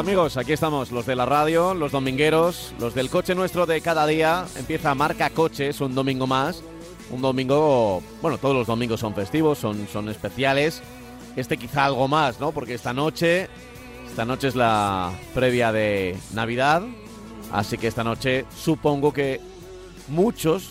amigos? Aquí estamos, los de la radio, los domingueros, los del coche nuestro de cada día. Empieza Marca Coches, un domingo más. Un domingo, bueno, todos los domingos son festivos, son, son especiales. Este quizá algo más, ¿no? Porque esta noche, esta noche es la previa de Navidad. Así que esta noche supongo que muchos,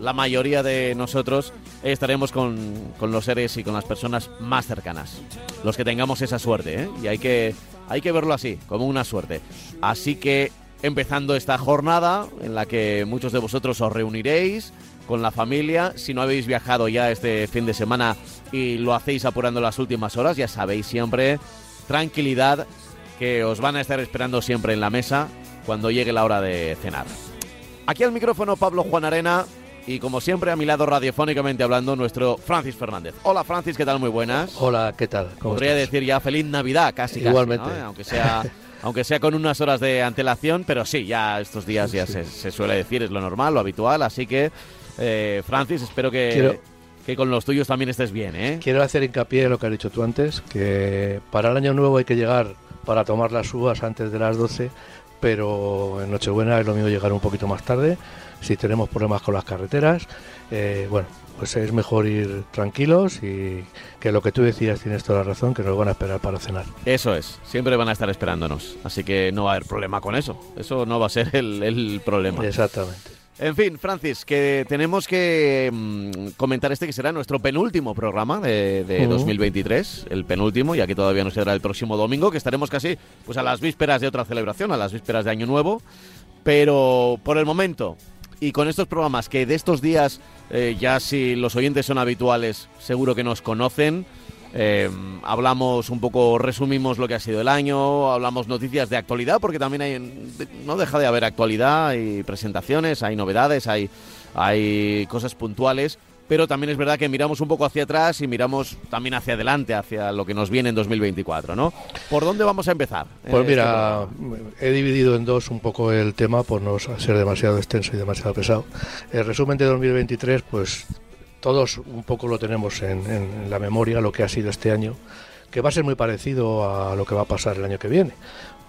la mayoría de nosotros, estaremos con, con los seres y con las personas más cercanas. Los que tengamos esa suerte, ¿eh? Y hay que, hay que verlo así, como una suerte. Así que empezando esta jornada en la que muchos de vosotros os reuniréis con la familia. Si no habéis viajado ya este fin de semana y lo hacéis apurando las últimas horas, ya sabéis siempre, tranquilidad, que os van a estar esperando siempre en la mesa cuando llegue la hora de cenar. Aquí al micrófono Pablo Juan Arena y como siempre a mi lado radiofónicamente hablando nuestro Francis Fernández. Hola Francis, ¿qué tal? Muy buenas. Hola, ¿qué tal? ¿Cómo Podría estás? decir ya feliz Navidad, casi. casi, Igualmente. ¿no? Aunque sea... Aunque sea con unas horas de antelación, pero sí, ya estos días ya se, se suele decir, es lo normal, lo habitual, así que, eh, Francis, espero que, Quiero- que con los tuyos también estés bien, ¿eh? Quiero hacer hincapié en lo que has dicho tú antes, que para el año nuevo hay que llegar para tomar las uvas antes de las 12, pero en Nochebuena es lo mismo llegar un poquito más tarde, si tenemos problemas con las carreteras, eh, bueno, pues es mejor ir tranquilos y que lo que tú decías tienes toda la razón, que nos van a esperar para cenar. Eso es, siempre van a estar esperándonos, así que no va a haber problema con eso, eso no va a ser el, el problema. Exactamente. En fin, Francis, que tenemos que mm, comentar este que será nuestro penúltimo programa de, de Ujú. 2023, el penúltimo, ya que todavía nos quedará el próximo domingo, que estaremos casi pues a las vísperas de otra celebración, a las vísperas de Año Nuevo, pero por el momento y con estos programas que de estos días eh, ya si los oyentes son habituales seguro que nos conocen. eh, hablamos un poco, resumimos lo que ha sido el año, hablamos noticias de actualidad, porque también hay, no deja de haber actualidad, hay presentaciones, hay novedades, hay, hay cosas puntuales, pero también es verdad que miramos un poco hacia atrás y miramos también hacia adelante, hacia lo que nos viene en 2024, ¿no? ¿Por dónde vamos a empezar? Pues Eh, este mira, programa? he dividido en dos un poco el tema por no ser demasiado extenso y demasiado pesado. El resumen de 2023, pues todos un poco lo tenemos en, en la memoria, lo que ha sido este año, que va a ser muy parecido a lo que va a pasar el año que viene.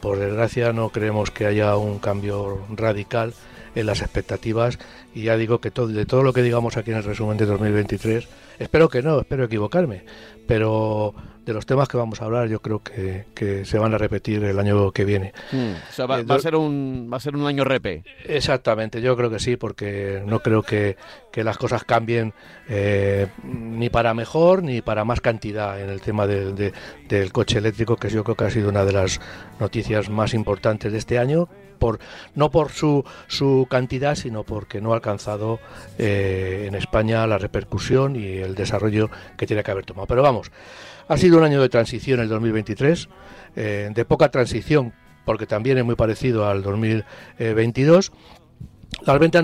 Por desgracia no creemos que haya un cambio radical en las expectativas y ya digo que todo, de todo lo que digamos aquí en el resumen de 2023, espero que no, espero equivocarme, pero de los temas que vamos a hablar yo creo que, que se van a repetir el año que viene. Mm, o sea, va, eh, va a ser un, va a ser un año repe. Exactamente, yo creo que sí, porque no creo que, que las cosas cambien eh, ni para mejor ni para más cantidad en el tema del- de- del coche eléctrico, que yo creo que ha sido una de las noticias más importantes de este año, no por su, su cantidad, sino porque no ha alcanzado eh, en España la repercusión y el desarrollo que tiene que haber tomado. Pero vamos, ha sido un año de transición el 2023, eh, de poca transición, porque también es muy parecido al 2022. Las ventas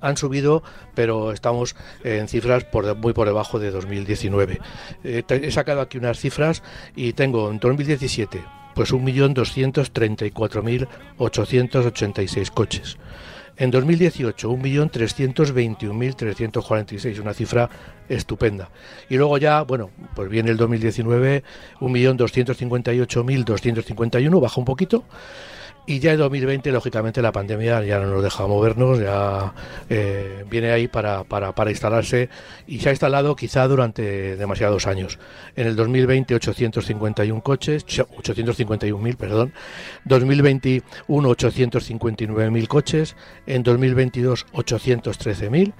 han, subido, pero estamos en cifras muy por debajo de 2019. Eh, he sacado aquí unas cifras y tengo en 2017 pues 1.234.886 coches. En 2018, 1.321.346, una cifra estupenda. Y luego ya, bueno, pues viene el 2019, 1.258.251, baja un poquito. Y ya en 2020, lógicamente, la pandemia ya no nos deja movernos, ya eh, viene ahí para, para, para instalarse y se ha instalado quizá durante demasiados años. En el 2020, 851 coches, ch- 851.000, perdón. 2021, 859.000 coches. En 2022, 813.000.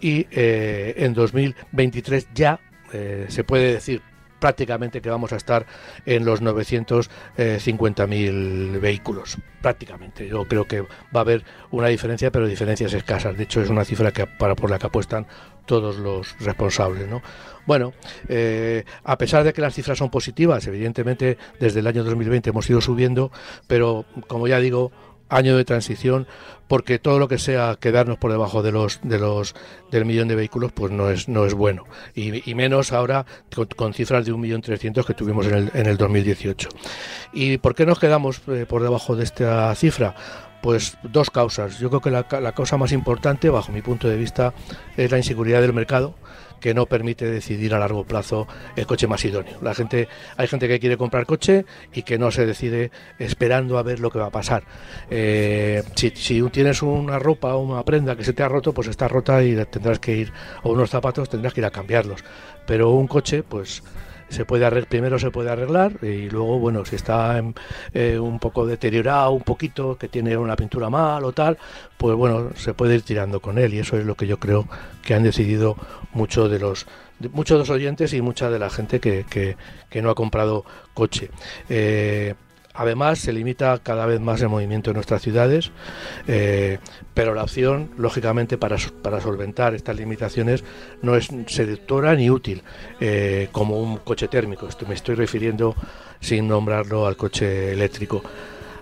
Y eh, en 2023 ya eh, se puede decir prácticamente que vamos a estar en los 950.000 vehículos, prácticamente. Yo creo que va a haber una diferencia, pero diferencias escasas. De hecho, es una cifra que para por la que apuestan todos los responsables, ¿no? Bueno, eh, a pesar de que las cifras son positivas, evidentemente desde el año 2020 hemos ido subiendo, pero como ya digo, año de transición porque todo lo que sea quedarnos por debajo de los de los del millón de vehículos pues no es no es bueno. Y, menos ahora con, cifras de un millón trescientos que tuvimos en el, en el 2018 y por qué nos quedamos eh, por debajo de esta cifra pues dos causas. Yo creo que la, la, causa más importante, bajo mi punto de vista, es la inseguridad del mercado que no permite decidir a largo plazo el coche más idóneo. La gente, hay gente que quiere comprar coche y que no se decide esperando a ver lo que va a pasar. Eh, si, si tienes una ropa o una prenda que se te ha roto, pues está rota y tendrás que ir, o unos zapatos tendrás que ir a cambiarlos. Pero un coche, pues se puede arreglar, primero se puede arreglar y luego, bueno, si está eh, un poco deteriorado, un poquito, que tiene una pintura mal o tal, pues bueno, se puede ir tirando con él y eso es lo que yo creo que han decidido muchos de los muchos de los oyentes y mucha de la gente que, que, que no ha comprado coche. Eh, Además, se limita cada vez más el movimiento en nuestras ciudades, eh, pero la opción, lógicamente, para, para, solventar estas limitaciones no es seductora ni útil, eh, como un coche térmico. Esto me estoy refiriendo, sin nombrarlo, al coche eléctrico.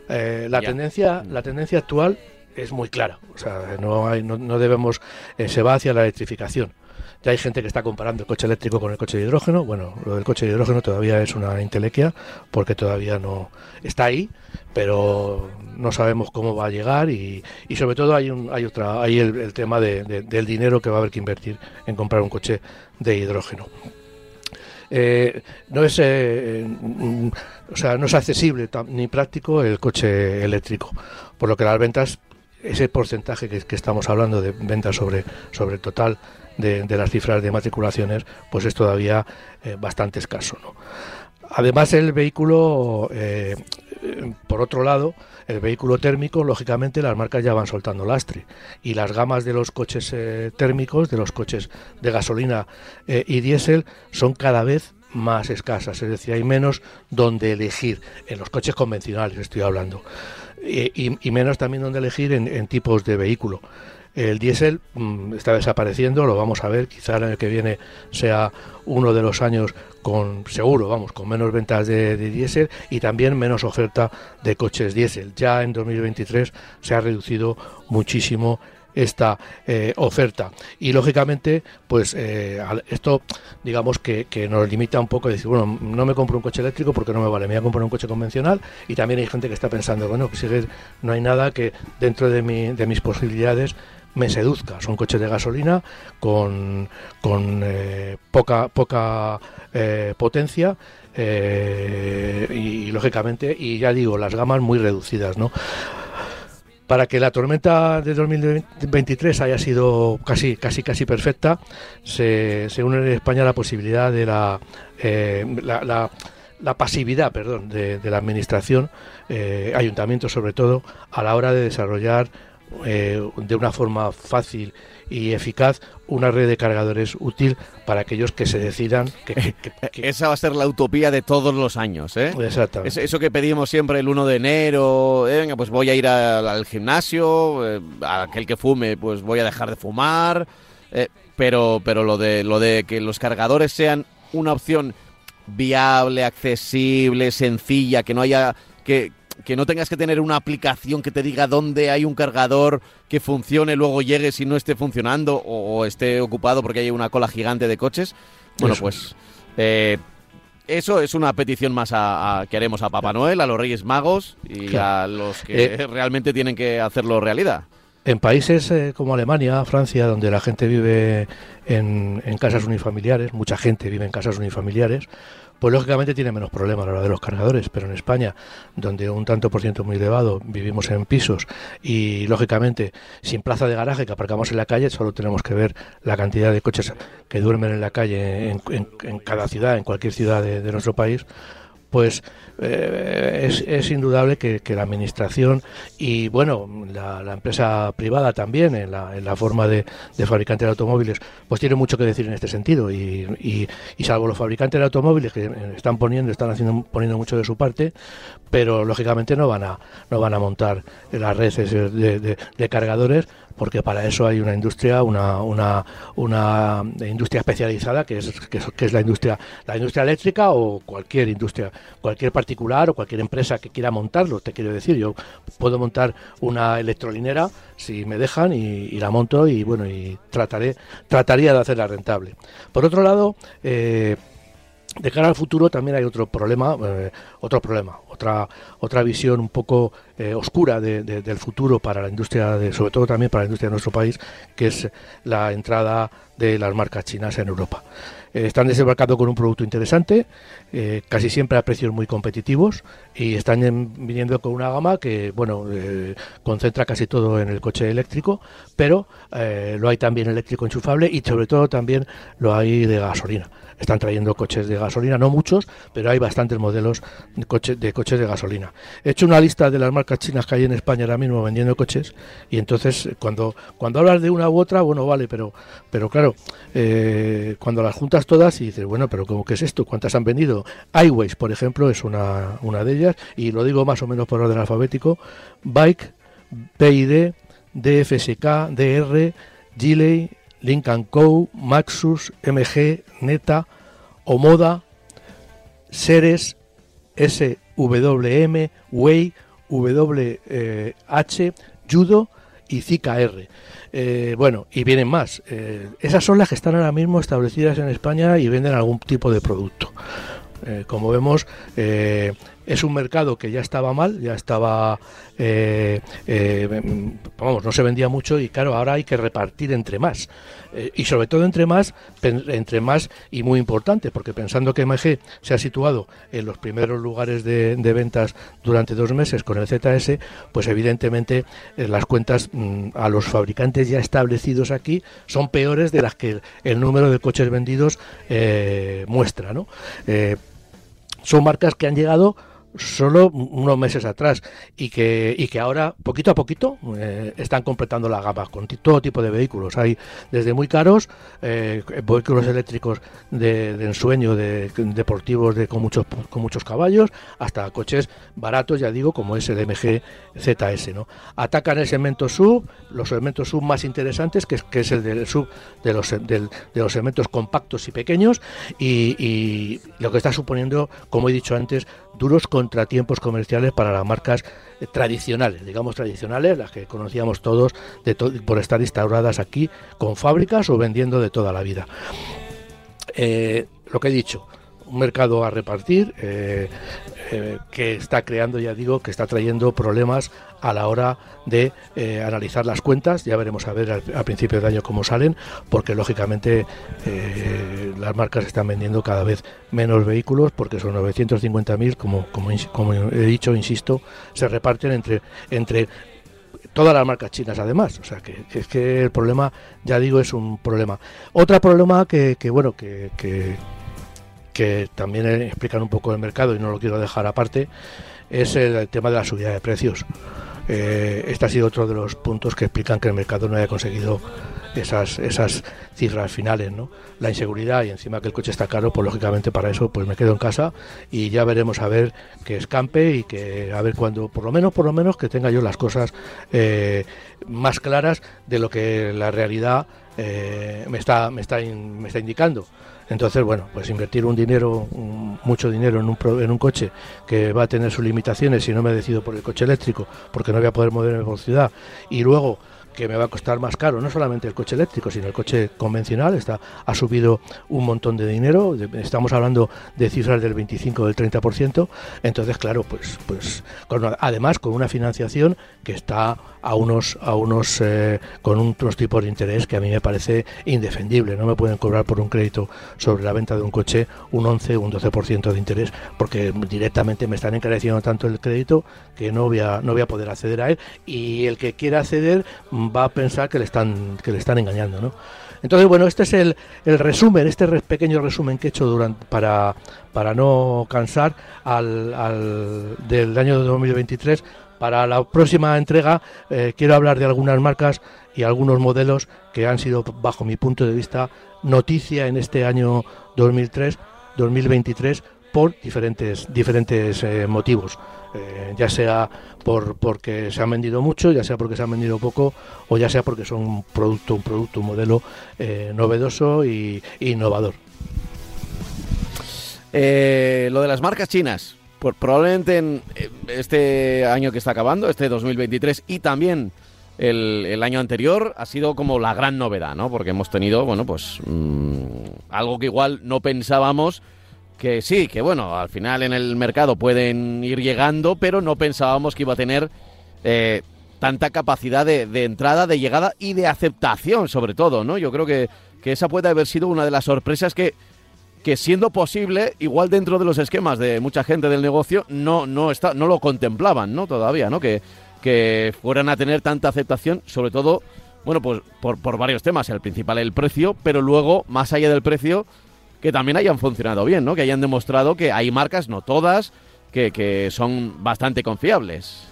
Eh, la, tendencia, la tendencia actual es muy clara, o sea, no, hay, no, no debemos, se va hacia la electrificación. Ya hay gente que está comparando el coche eléctrico con el coche de hidrógeno. Bueno, lo del coche de hidrógeno todavía es una intelequia porque todavía no está ahí, pero no sabemos cómo va a llegar y, y sobre todo hay un hay otra hay el, tema de, del dinero que va a haber que invertir en comprar un coche de hidrógeno. Eh, no es eh, o sea no es accesible ni práctico el coche eléctrico por lo que las ventas ese porcentaje que, que estamos hablando de ventas sobre sobre el total de, las cifras de matriculaciones, pues es todavía eh, bastante escaso. Además, el vehículo, eh, por otro lado, el vehículo térmico, lógicamente, las marcas ya van soltando lastre y las gamas de los coches eh, térmicos, de los coches de gasolina y diésel, son cada vez más escasas, es decir, hay menos donde elegir, en los coches convencionales estoy hablando, y, menos también donde elegir en tipos de vehículo. El diésel mm, está desapareciendo, lo vamos a ver, quizá el año que viene sea uno de los años con seguro, vamos, con menos ventas de, diésel y también menos oferta de coches diésel. Ya en 2023 se ha reducido muchísimo esta eh, oferta y lógicamente pues eh, esto digamos que, nos limita un poco a decir bueno no me compro un coche eléctrico porque no me vale me voy a comprar un coche convencional y también hay gente que está pensando bueno que sigue no hay nada que dentro de, mi, de mis posibilidades me seduzca. Son coches de gasolina con, con eh, poca, poca eh, potencia eh, y, lógicamente, y ya digo, las gamas muy reducidas, ¿no? Para que la tormenta de 2023 haya sido casi, casi, casi perfecta, se, se une en España la posibilidad de la, la, la pasividad perdón, de, la administración, ayuntamientos sobre todo, a la hora de desarrollar eh, de una forma fácil y eficaz una red de cargadores útil para aquellos que se decidan que, esa va a ser la utopía de todos los años ¿eh? exactamente eso que pedimos siempre el 1 de enero eh, venga pues voy a ir al, gimnasio eh, aquel que fume pues voy a dejar de fumar pero pero lo de lo de que los cargadores sean una opción viable accesible sencilla que no haya que, que no tengas que tener una aplicación que te diga dónde hay un cargador que funcione, luego llegue si no esté funcionando o, esté ocupado porque hay una cola gigante de coches. Bueno, pues eh, eso es una petición más a, que haremos a Papá Noel, a los Reyes Magos y a los que eh, realmente tienen que hacerlo realidad. En países eh, como Alemania, Francia, donde la gente vive en, en, casas unifamiliares, mucha gente vive en casas unifamiliares, pues lógicamente tiene menos problemas a la hora de los cargadores, pero en España, donde un tanto por ciento muy elevado vivimos en pisos y lógicamente sin plaza de garaje que aparcamos en la calle, solo tenemos que ver la cantidad de coches que duermen en la calle en, cada ciudad, en cualquier ciudad de nuestro país, pues eh, es, indudable que, la administración y bueno la, empresa privada también en la, en la forma de, de, fabricante de automóviles pues tiene mucho que decir en este sentido. Y, y, salvo los fabricantes de automóviles que están poniendo están haciendo poniendo mucho de su parte pero lógicamente no van a no van a montar las redes de, de cargadores porque para eso hay una industria, una, una, industria especializada que es, que es, la industria, la industria eléctrica o cualquier industria, cualquier particular o cualquier empresa que quiera montarlo, te quiero decir, yo puedo montar una electrolinera si me dejan y, la monto y bueno y trataré trataría de hacerla rentable. Por otro lado, eh, de cara al futuro también hay otro problema, eh, otro problema, otra otra visión un poco eh, oscura del futuro para la industria, de, sobre todo también para la industria de nuestro país, que es la entrada de las marcas chinas en Europa. Eh, están desembarcando con un producto interesante, casi siempre a precios muy competitivos y están viniendo con una gama que, bueno, concentra casi todo en el coche eléctrico, pero lo hay también eléctrico enchufable y sobre todo también lo hay de gasolina están trayendo coches de gasolina, no muchos, pero hay bastantes modelos de, de coches de gasolina. He hecho una lista de las marcas chinas que hay en España ahora mismo vendiendo coches y entonces cuando, cuando hablas de una u otra, bueno, vale, pero, pero claro, eh, cuando las juntas todas y dices, bueno, pero ¿cómo que es esto? ¿Cuántas han vendido? iWays, por ejemplo, es una, una de ellas y lo digo más o menos por orden alfabético. Bike, PID, DFSK, DR, Giley, Lincoln Co., Maxus, MG, Neta, Omoda, Seres, SWM, Way, WH, Judo y Zika R. Eh, bueno, y vienen más. Eh, esas son las que están ahora mismo establecidas en España y venden algún tipo de producto. Eh, como vemos, es un mercado que ya estaba mal, ya estaba, eh, eh, vamos, no se vendía mucho y claro, ahora hay que repartir entre más. Eh, y sobre todo entre más, entre más y muy importante, porque pensando que MG se ha situado en los primeros lugares de, ventas durante dos meses con el ZS, pues evidentemente las cuentas mm, a los fabricantes ya establecidos aquí son peores de las que el, número de coches vendidos muestra, ¿no? son marcas que han llegado solo unos meses atrás y que, y que ahora poquito a poquito eh, están completando la gama con todo tipo de vehículos. Hay desde muy caros, eh, vehículos eléctricos de, ensueño, de, deportivos de, con, muchos, con muchos caballos, hasta coches baratos, ya digo, como es el ZS. ¿no? Atacan el segmento sub, los segmentos sub más interesantes, que es, que es el del sub de los, de los segmentos compactos y pequeños, y lo que está suponiendo, como he dicho antes, duros contratiempos comerciales para las marcas tradicionales, digamos tradicionales, las que conocíamos todos de por estar instauradas aquí con fábricas o vendiendo de toda la vida. Eh, lo que he dicho, un mercado a repartir eh, eh, que está creando, ya digo, que está trayendo problemas a la hora de eh, analizar las cuentas. Ya veremos a ver al, principio de año cómo salen, porque lógicamente las marcas están vendiendo cada vez menos vehículos, porque son 950.000, como, como, como he dicho, insisto, se reparten entre, entre todas las marcas chinas además. O sea, que, es que el problema, ya digo, es un problema. Otro problema que, que bueno, que, que, que también explican un poco el mercado y no lo quiero dejar aparte, es el, tema de la subida de precios. Eh, este ha sido otro de los puntos que explican que el mercado no haya conseguido esas, esas cifras finales, ¿no? La inseguridad y encima que el coche está caro, pues lógicamente para eso pues me quedo en casa y ya veremos a ver que escampe y que a ver cuando, por lo menos, por lo menos que tenga yo las cosas eh, más claras de lo que la realidad eh, me está, me está, me está indicando. Entonces, bueno, pues invertir un dinero, mucho dinero en un, en un coche que va a tener sus limitaciones si no me decido por el coche eléctrico, porque no voy a poder moverme por ciudad, y luego que me va a costar más caro, no solamente el coche eléctrico, sino el coche convencional, está, ha subido un montón de dinero, estamos hablando de cifras del 25 o del 30%, entonces claro, pues, pues además con una financiación que está a unos, a unos eh, con unos tipos de interés que a mí me parece indefendible, no me pueden cobrar por un crédito sobre la venta de un coche un 11 o un 12% de interés, porque directamente me están encareciendo tanto el crédito que no voy a, no voy a poder acceder a él y el que quiera acceder va a pensar que le están, que le están engañando, ¿no? Entonces, bueno, este es el, el resumen, este pequeño resumen que he hecho durante, para, para no cansar al, al, del año 2023. Para la próxima entrega eh, quiero hablar de algunas marcas y algunos modelos que han sido, bajo mi punto de vista, noticia en este año 2003, 2023 por diferentes, diferentes eh, motivos. Eh, ya sea por porque se han vendido mucho, ya sea porque se han vendido poco, o ya sea porque son un producto, un producto, un modelo eh, novedoso e innovador. lo de las marcas chinas, pues probablemente en este año que está acabando, este 2023, y también el, año anterior, ha sido como la gran novedad, ¿no? Porque hemos tenido, bueno, pues mm, algo que igual no pensábamos que sí, que bueno, al final en el mercado pueden ir llegando, pero no pensábamos que iba a tener eh, tanta capacidad de, entrada, de llegada y de aceptación, sobre todo, ¿no? Yo creo que, que esa puede haber sido una de las sorpresas que, que siendo posible, igual dentro de los esquemas de mucha gente del negocio, no, no, está, no lo contemplaban, ¿no? Todavía, ¿no? Que, que fueran a tener tanta aceptación, sobre todo, bueno, pues por, por varios temas. El principal, el precio, pero luego, más allá del precio, que también hayan funcionado bien, ¿no? Que hayan demostrado que hay marcas, no todas, que, que son bastante confiables.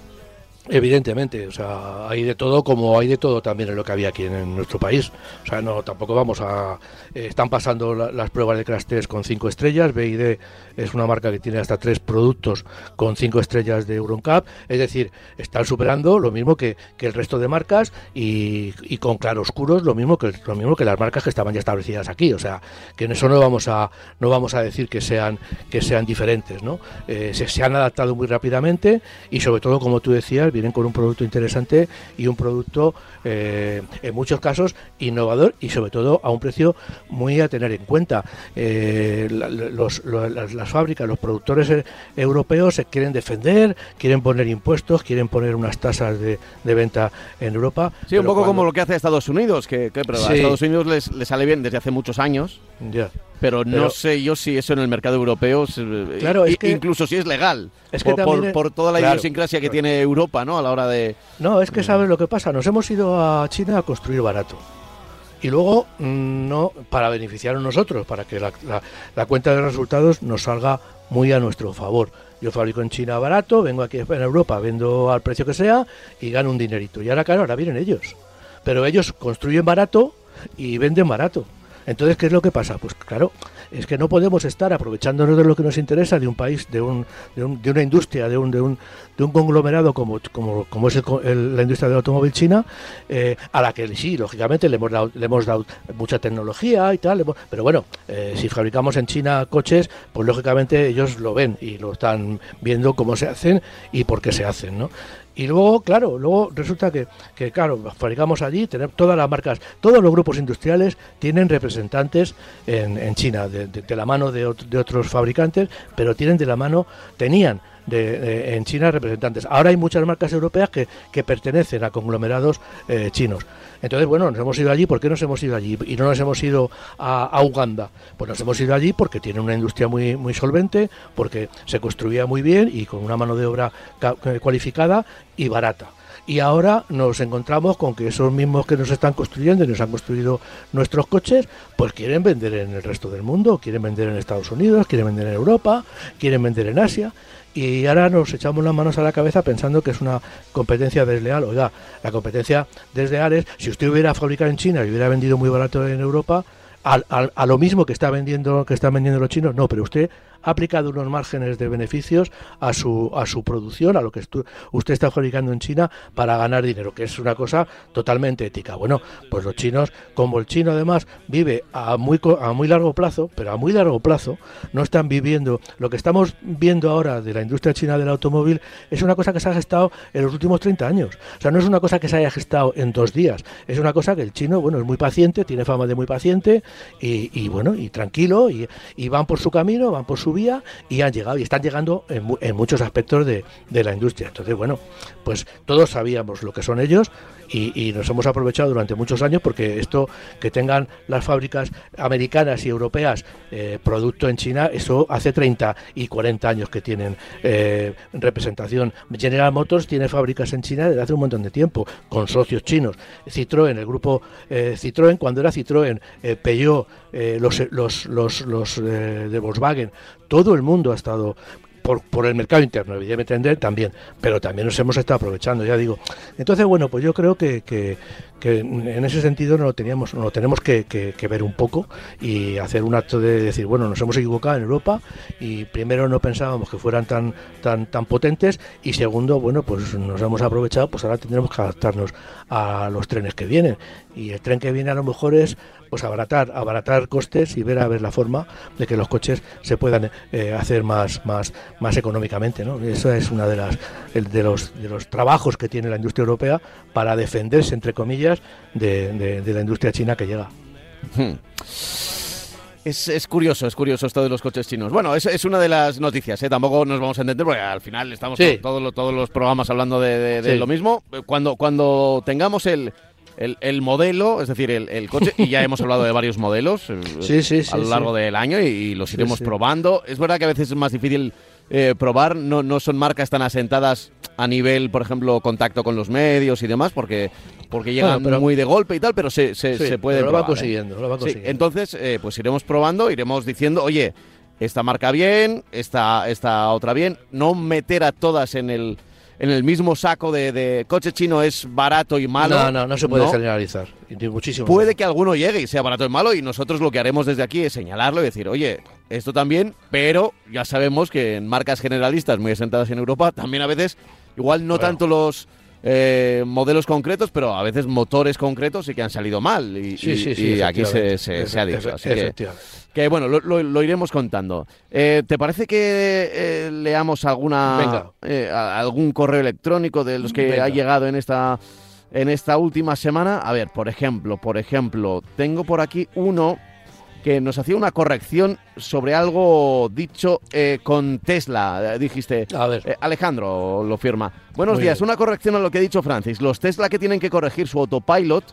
Evidentemente, o sea, hay de todo como hay de todo también en lo que había aquí en, nuestro país. O sea, no tampoco vamos a eh, están pasando las pruebas de crash test con cinco estrellas. BID es una marca que tiene hasta tres productos con cinco estrellas de Euroncap, es decir, están superando lo mismo que, el resto de marcas y, con claroscuros lo mismo que lo mismo que las marcas que estaban ya establecidas aquí. O sea, que en eso no vamos a no vamos a decir que sean que sean diferentes, ¿no? Eh, se, se han adaptado muy rápidamente y sobre todo, como tú decías vienen con un producto interesante y un producto eh, en muchos casos innovador y sobre todo a un precio muy a tener en cuenta. Eh, las, fábricas, los productores eh, europeos se quieren defender, quieren poner impuestos, quieren poner unas tasas de, venta en Europa. Sí, un poco como lo que hace Estados Unidos, que, a Estados Unidos les, les, sale bien desde hace muchos años. Ya. Pero no sé yo si eso en el mercado europeo, claro, es que, incluso si es legal, es que por, por, toda la idiosincrasia que tiene Europa, ¿no? A la hora de... No, es que sabes lo que pasa, nos hemos ido a China a construir barato. Y luego, mm, no, para beneficiar a nosotros, para que la, la, cuenta de resultados nos salga muy a nuestro favor. Yo fabrico en China barato, vengo aquí en Europa, vendo al precio que sea y gano un dinerito. Y ahora, claro, ahora vienen ellos. Pero ellos construyen barato y venden barato. Entonces, ¿qué es lo que pasa? Pues claro, es que no podemos estar aprovechándonos de lo que nos interesa de un país, de, un, de, una industria, de un, de un, de un conglomerado como, como, como es la industria del automóvil china, eh, a la que sí, lógicamente le hemos dado, le hemos dado mucha tecnología y tal, pero bueno, eh, si fabricamos en China coches, pues lógicamente ellos lo ven y lo están viendo cómo se hacen y por qué se hacen, ¿no? Y luego, claro, luego resulta que, que claro, fabricamos allí, tenemos todas las marcas, todos los grupos industriales tienen representantes en, China, de, la mano de, de otros fabricantes, pero tienen de la mano, tenían de, en China representantes. Ahora hay muchas marcas europeas que, que pertenecen a conglomerados eh, chinos. Entonces, bueno, nos hemos ido allí. ¿Por qué nos hemos ido allí? Y no nos hemos ido a, Uganda. Pues nos hemos ido allí porque tiene una industria muy, muy solvente, porque se construía muy bien y con una mano de obra eh, cualificada y barata y ahora nos encontramos con que esos mismos que nos están construyendo y nos han construido nuestros coches, pues quieren vender en el resto del mundo, quieren vender en Estados Unidos, quieren vender en Europa, quieren vender en Asia y ahora nos echamos las manos a la cabeza pensando que es una competencia desleal. Oiga, la competencia desleal es si usted hubiera fabricado en China y hubiera vendido muy barato en Europa, a, lo mismo que está vendiendo que están vendiendo los chinos, no, pero usted ha aplicado unos márgenes de beneficios a su, a su producción, a lo que usted está fabricando en China para ganar dinero, que es una cosa totalmente ética. Bueno, pues los chinos, como el chino además vive a muy, a muy largo plazo, pero a muy largo plazo, no están viviendo. Lo que estamos viendo ahora de la industria china del automóvil es una cosa que se ha gestado en los últimos 30 años. O sea, no es una cosa que se haya gestado en dos días. Es una cosa que el chino, bueno, es muy paciente, tiene fama de muy paciente y, bueno, y tranquilo, y, y van por su camino, van por su y han llegado y están llegando en, muchos aspectos de, de, la industria. Entonces, bueno, pues todos sabíamos lo que son ellos y, nos hemos aprovechado durante muchos años porque esto que tengan las fábricas americanas y europeas eh, producto en China, eso hace 30 y 40 años que tienen eh, representación. General Motors tiene fábricas en China desde hace un montón de tiempo, con socios chinos. Citroën, el grupo eh, Citroën, cuando era Citroën, Peugeot, los, los, los, los de Volkswagen, todo el mundo ha estado por, por el mercado interno, evidentemente también, pero también nos hemos estado aprovechando, ya digo. Entonces, bueno, pues yo creo que, que en ese sentido no lo teníamos, no lo tenemos que, ver un poco y hacer un acto de decir, bueno, nos hemos equivocado en Europa y primero no pensábamos que fueran tan tan tan potentes y segundo, bueno, pues nos hemos aprovechado, pues ahora tendremos que adaptarnos a los trenes que vienen y el tren que viene a lo mejor es pues abaratar, abaratar costes y ver a ver la forma de que los coches se puedan eh, hacer más, más, más económicamente. ¿no? Eso es una de las de los de los trabajos que tiene la industria europea para defenderse entre comillas de, la industria china que llega. Hmm. Es, curioso, es curioso esto de los coches chinos. Bueno, es, es una de las noticias, ¿eh? tampoco nos vamos a entender porque al final estamos todos, todos los programas hablando de, lo mismo. Cuando, cuando tengamos el, el, modelo, es decir, el, coche, y ya hemos hablado de varios modelos eh, a lo largo del año y, los iremos probando. Es verdad que a veces es más difícil eh, probar, no, no son marcas tan asentadas a nivel, por ejemplo, contacto con los medios y demás, porque, porque llegan muy de golpe y tal, pero se, se, puede lo Va ¿eh? consiguiendo, lo va consiguiendo. entonces, pues iremos probando, iremos diciendo, oye, esta marca bien, esta, esta otra bien, no meter a todas en el en el mismo saco de, coche chino es barato y malo. No, no, no se puede generalizar. Muchísimo. Puede que alguno llegue y sea barato y malo y nosotros lo que haremos desde aquí es señalarlo y decir, oye, esto también, pero ya sabemos que en marcas generalistas muy asentadas en Europa también a veces, igual no tanto los eh, modelos concretos, pero a veces motores concretos y que han salido mal. Y, sí, sí, sí, aquí se, se, ha dicho. Así que, bueno, lo, iremos contando. Eh, ¿Te parece que eh, leamos alguna algún correo electrónico de los que ha llegado en esta en esta última semana? A ver, por ejemplo, por ejemplo, tengo por aquí uno que nos hacía una corrección sobre algo dicho eh, con Tesla. Eh, dijiste, a ver. Eh, Alejandro lo firma. Buenos días, una corrección a lo que ha dicho Francis. Los Tesla que tienen que corregir su autopilot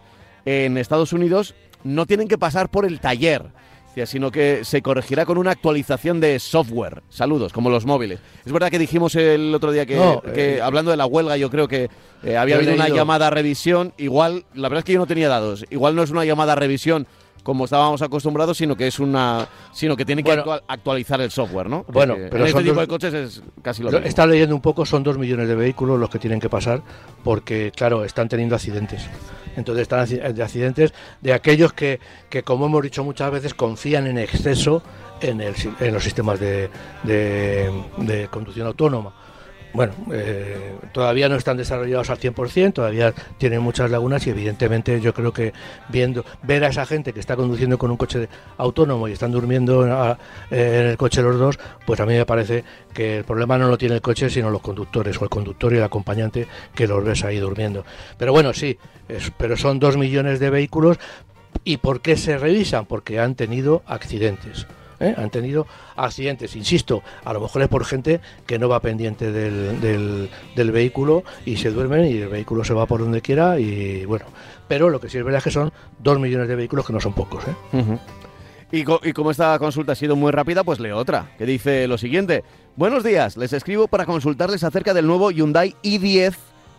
en Estados Unidos no tienen que pasar por el taller sino que se corregirá con una actualización de software. Saludos, como los móviles. Es verdad que dijimos el otro día que, hablando de la huelga, yo creo que había habido una llamada a revisión. Igual, la verdad es que yo no tenía dados. Igual no es una llamada a revisión como estábamos acostumbrados, sino que es una, sino que tiene que actualizar el software, ¿no? Bueno, pero en este tipo de coches es casi lo mismo. Está leyendo un poco, son dos millones de vehículos los que tienen que pasar, porque claro, están teniendo accidentes. Entonces están de accidentes de aquellos que, que, como hemos dicho muchas veces, confían en exceso en, el, en los sistemas de, de conducción autónoma bueno, eh, todavía no están desarrollados al 100%, todavía tienen muchas lagunas y evidentemente yo creo que viendo ver a esa gente que está conduciendo con un coche autónomo y están durmiendo en el coche los dos, pues a mí me parece que el problema no lo tiene el coche sino los conductores o el conductor y el acompañante que los ves ahí durmiendo. Pero bueno, sí, pero son dos millones de vehículos y ¿por qué se revisan? Porque han tenido accidentes. ¿Eh? han tenido accidentes, insisto, a lo mejor es por gente que no va pendiente del, del, vehículo y se duermen y el vehículo se va por donde quiera y bueno, pero lo que sí es verdad es que son dos millones de vehículos que no son pocos. ¿eh? Y, como esta consulta ha sido muy rápida, pues leo otra, que dice lo siguiente. Buenos días, les escribo para consultarles acerca del nuevo Hyundai i10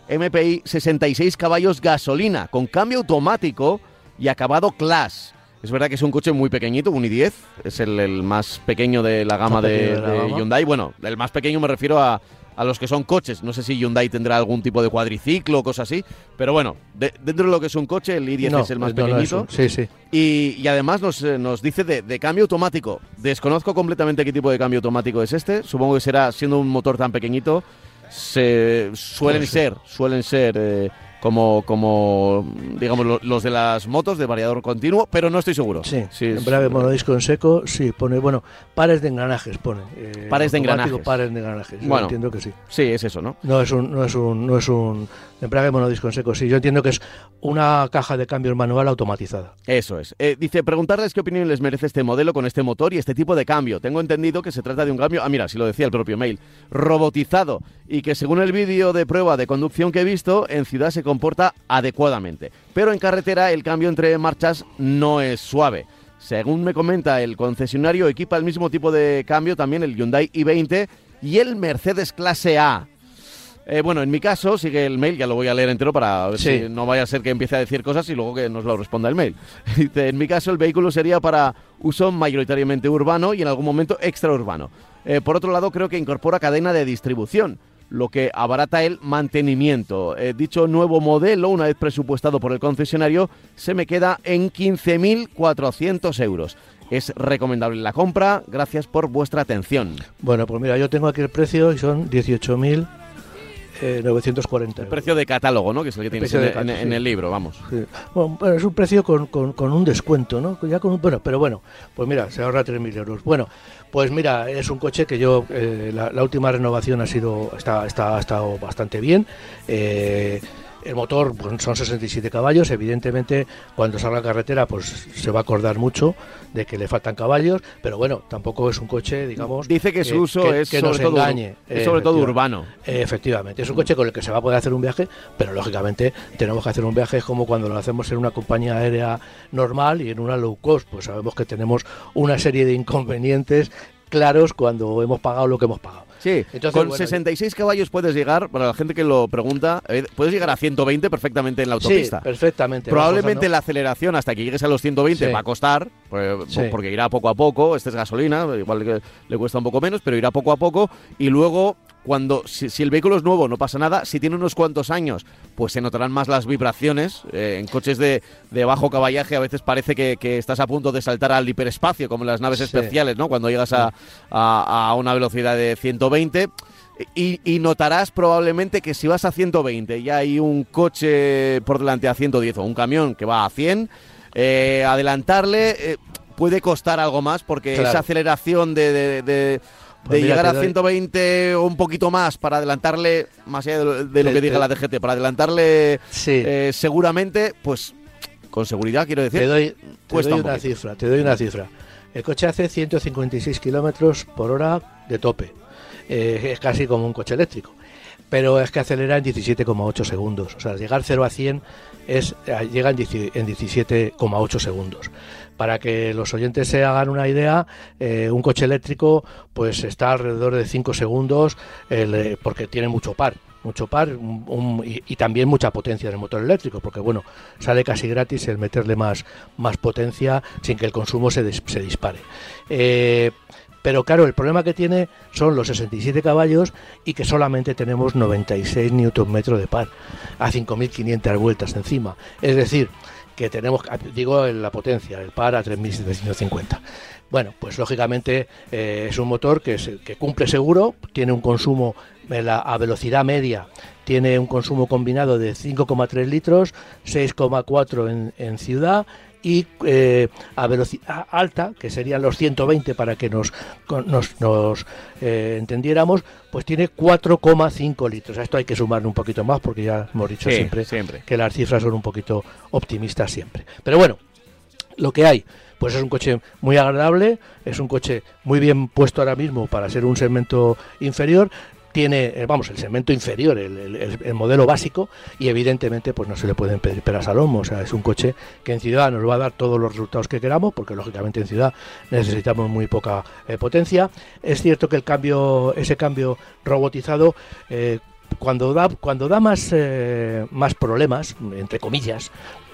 MPI 66 caballos gasolina, con cambio automático y acabado Class. Es verdad que es un coche muy pequeñito, un i10, es el, más pequeño de la gama de, Hyundai. Bueno, el más pequeño me refiero a, los que son coches. No sé si Hyundai tendrá algún tipo de cuadriciclo o cosas así, pero bueno, dentro de lo que es un coche, el i10 es el más pequeñito. sí, sí. Y, además nos, eh, nos dice de, cambio automático. Desconozco completamente qué tipo de cambio automático es este. Supongo que será, siendo un motor tan pequeñito, se, suelen ser, suelen ser... Eh, como, como digamos, los de las motos de variador continuo, pero no estoy seguro. Sí, sí embrague monodisco en seco, sí, pone, bueno, pares de engranajes pone. Eh, pares de engranajes. Pares de engranajes, bueno, entiendo que sí. Sí, es eso, ¿no? No es un, no es un, no es un embrague monodisco en seco, sí, yo entiendo que es una caja de cambio manual automatizada. Eso es. Eh, dice, preguntarles qué opinión les merece este modelo con este motor y este tipo de cambio. Tengo entendido que se trata de un cambio, ah, mira, si lo decía el propio mail, robotizado y que según el vídeo de prueba de conducción que he visto, en ciudad se comporta adecuadamente. Pero en carretera el cambio entre marchas no es suave. Según me comenta el concesionario, equipa el mismo tipo de cambio también el Hyundai i20 y el Mercedes clase A. Eh, bueno, en mi caso, sigue el mail, ya lo voy a leer entero para ver Sí. si no vaya a ser que empiece a decir cosas y luego que nos lo responda el mail. Dice, en mi caso, el vehículo sería para uso mayoritariamente urbano y en algún momento extraurbano. Eh, por otro lado, creo que incorpora cadena de distribución, lo que abarata el mantenimiento. Eh, dicho nuevo modelo, una vez presupuestado por el concesionario, se me queda en 15.400 euros. Es recomendable la compra. Gracias por vuestra atención. Bueno, pues mira, yo tengo aquí el precio y son 18.940 El precio de catálogo, ¿no? Que es el que tienes precio en, el libro, vamos. Sí. Bueno, bueno, es un precio con, con- con un descuento, ¿no? Ya con un- bueno, pero bueno, pues mira, se ahorra 3.000 euros. Bueno, pues mira, es un coche que yo, eh, la, última renovación ha sido, está, está, ha estado bastante bien. Eh, el motor pues, son 67 caballos, evidentemente cuando salga a carretera pues se va a acordar mucho de que le faltan caballos, pero bueno, tampoco es un coche, digamos... Dice que su uso es que sobre nos todo, engañe. es sobre todo urbano. Efectivamente, es un coche con el que se va a poder hacer un viaje, pero lógicamente tenemos que hacer un viaje como cuando lo hacemos en una compañía aérea normal y en una low cost, pues sabemos que tenemos una serie de inconvenientes claros cuando hemos pagado lo que hemos pagado. Sí, Entonces, con bueno, 66 caballos puedes llegar, para la gente que lo pregunta, eh, puedes llegar a 120 perfectamente en la Sí, autopista. perfectamente. Probablemente la aceleración hasta que llegues a los 120 Sí. va a costar, pues, Sí. porque irá poco a poco, este es gasolina, igual que le cuesta un poco menos, pero irá poco a poco y luego cuando si, si el vehículo es nuevo no pasa nada, si tiene unos cuantos años, pues se notarán más las vibraciones. Eh, en coches de, de bajo caballaje a veces parece que, que estás a punto de saltar al hiperespacio, como en las naves Sí. especiales, ¿no? Cuando llegas a, a- a una velocidad de 120. Y, y notarás probablemente que si vas a 120 y hay un coche por delante a 110 o un camión que va a 100, eh, adelantarle eh, puede costar algo más porque Claro. esa aceleración de, de- de- Pues de llegar a doy- 120 o un poquito más para adelantarle, más allá de lo, de lo que diga la DGT, para adelantarle Sí. eh, seguramente, pues con seguridad quiero decir. Te doy, te cuesta doy un una cifra, te doy una cifra. El coche hace 156 kilómetros por hora de tope. Eh, es casi como un coche eléctrico. Pero es que acelera en 17,8 segundos. O sea, llegar 0 a 100 es, eh, llega en 10 en 17,8 segundos. Para que los oyentes se hagan una idea, eh, un coche eléctrico pues está alrededor de 5 segundos eh, porque tiene mucho par mucho par y, también mucha potencia en el motor eléctrico, porque bueno, sale casi gratis el meterle más, más potencia sin que el consumo se, se dispare. Eh, pero claro, el problema que tiene son los 67 caballos y que solamente tenemos 96 Nm de par a 5.500 vueltas encima. Es decir, que tenemos, digo, en la potencia, el par a 3.750. Bueno, pues lógicamente eh, es un motor que, se- cumple seguro, tiene un consumo la- a velocidad media, tiene un consumo combinado de 5,3 litros, 6,4 en, en ciudad y eh, a velocidad alta, que serían los 120 para que nos, nos, nos, eh, entendiéramos, pues tiene 4,5 litros. A esto hay que sumarle un poquito más porque ya hemos dicho Sí, siempre siempre. que las cifras son un poquito optimistas siempre. Pero bueno, lo que hay, pues es un coche muy agradable, es un coche muy bien puesto ahora mismo para ser un segmento inferior. Tiene, eh, vamos, el segmento inferior, el, el- el- el modelo básico, y evidentemente pues no se le pueden pedir peras al olmo. O sea, es un coche que en ciudad nos va a dar todos los resultados que queramos, porque lógicamente en ciudad necesitamos muy poca eh, potencia. Es cierto que el cambio, ese cambio robotizado, eh, cuando da, cuando da más, eh, más problemas, entre comillas,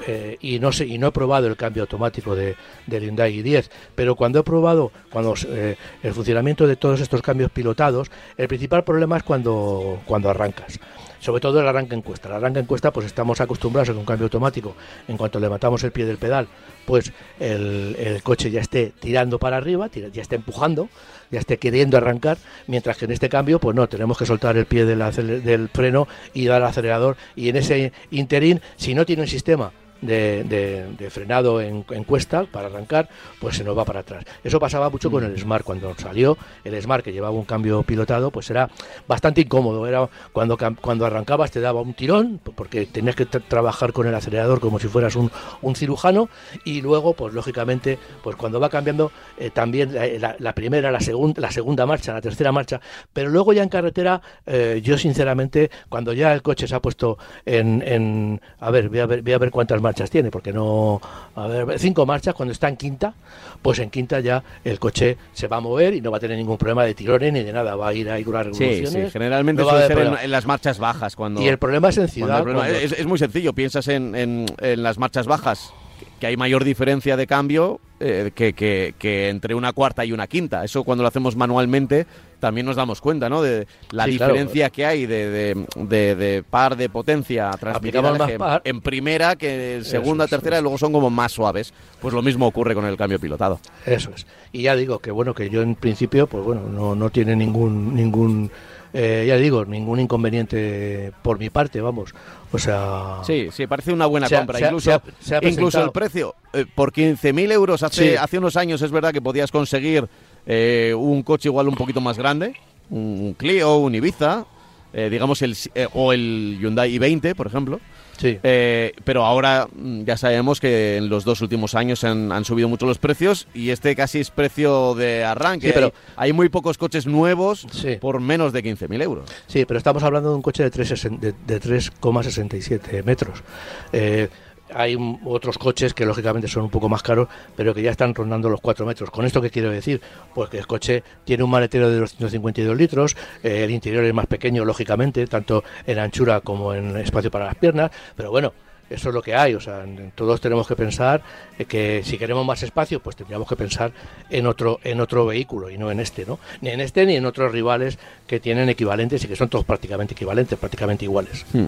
eh, y no sé, y no he probado el cambio automático de, del Hyundai i10, pero cuando he probado cuando eh, el funcionamiento de todos estos cambios pilotados, el principal problema es cuando, cuando arrancas. Sobre todo el arranque en cuesta. El arranque en cuesta, pues estamos acostumbrados a que un cambio automático, en cuanto levantamos el pie del pedal, pues el, el coche ya esté tirando para arriba, tira- ya esté empujando, ya esté queriendo arrancar, mientras que en este cambio, pues no, tenemos que soltar el pie del, del freno y dar acelerador. Y en ese interín, si no tiene un sistema de, frenado en, en cuesta para arrancar, pues se nos va para atrás. Eso pasaba mucho con el Smart cuando salió. El Smart que llevaba un cambio pilotado, pues era bastante incómodo. Era cuando, cuando arrancabas te daba un tirón, porque tenías que tra- trabajar con el acelerador como si fueras un, cirujano. Y luego, pues lógicamente, pues cuando va cambiando eh, también la, primera, la segunda, la segunda marcha, la tercera marcha. Pero luego ya en carretera, eh, yo sinceramente, cuando ya el coche se ha puesto en, a ver, voy a ver, a ver cuántas marchas marchas tiene, porque no, a ver, cinco marchas cuando está en quinta, pues en quinta ya el coche se va a mover y no va a tener ningún problema de tirones ni de nada, va a ir a ir unas revoluciones. Sí, sí, generalmente suele ser en, las marchas bajas cuando. Y el problema es en ciudad. Es, muy sencillo, piensas en, en, en las marchas bajas que hay mayor diferencia de cambio eh, que, que, entre una cuarta y una quinta. Eso cuando lo hacemos manualmente también nos damos cuenta, ¿no? De la diferencia que hay de, de, par de potencia transmitida en primera que en segunda, tercera y luego son como más suaves. Pues lo mismo ocurre con el cambio pilotado. Eso es. Y ya digo que bueno, que yo en principio, pues bueno, no, no tiene ningún ningún eh, ya digo, ningún inconveniente por mi parte, vamos. O sea. Sí, sí, parece una buena compra. incluso, incluso el precio, eh, por 15.000 euros hace, hace unos años es verdad que podías conseguir eh, un coche igual un poquito más grande, un Clio, un Ibiza, digamos, el, o el Hyundai i20, por ejemplo. Sí. Eh, pero ahora mm, ya sabemos que en los dos últimos años han, subido mucho los precios y este casi es precio de arranque. pero hay, muy pocos coches nuevos por menos de 15.000 euros. Sí, pero estamos hablando de un coche de 3,67 de, metros. Eh, hay otros coches que lógicamente son un poco más caros, pero que ya están rondando los 4 metros. ¿Con esto qué quiero decir? Pues que el coche tiene un maletero de 252 litros, eh, el interior es más pequeño, lógicamente, tanto en anchura como en espacio para las piernas, pero bueno, eso es lo que hay. O sea, todos tenemos que pensar que si queremos más espacio, pues tendríamos que pensar en otro, en otro vehículo y no en este, ¿no? Ni en este ni en otros rivales que tienen equivalentes y que son todos prácticamente equivalentes, prácticamente iguales. Hmm.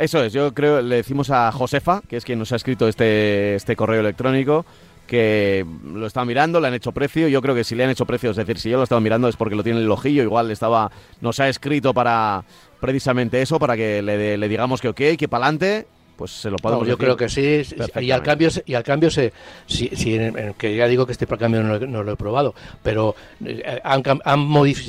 Eso es, yo creo, le decimos a Josefa, que es quien nos ha escrito este, este correo electrónico, que lo estaba mirando, le han hecho precio. Yo creo que si le han hecho precio, es decir, si yo lo estaba mirando es porque lo tiene el ojillo. Igual estaba, nos ha escrito para precisamente eso, para que le, le digamos que ok, que para adelante pues se lo podemos Yo creo que sí, y al cambio, y al cambio se, si, que ya digo que este cambio no, lo he probado, pero eh, han,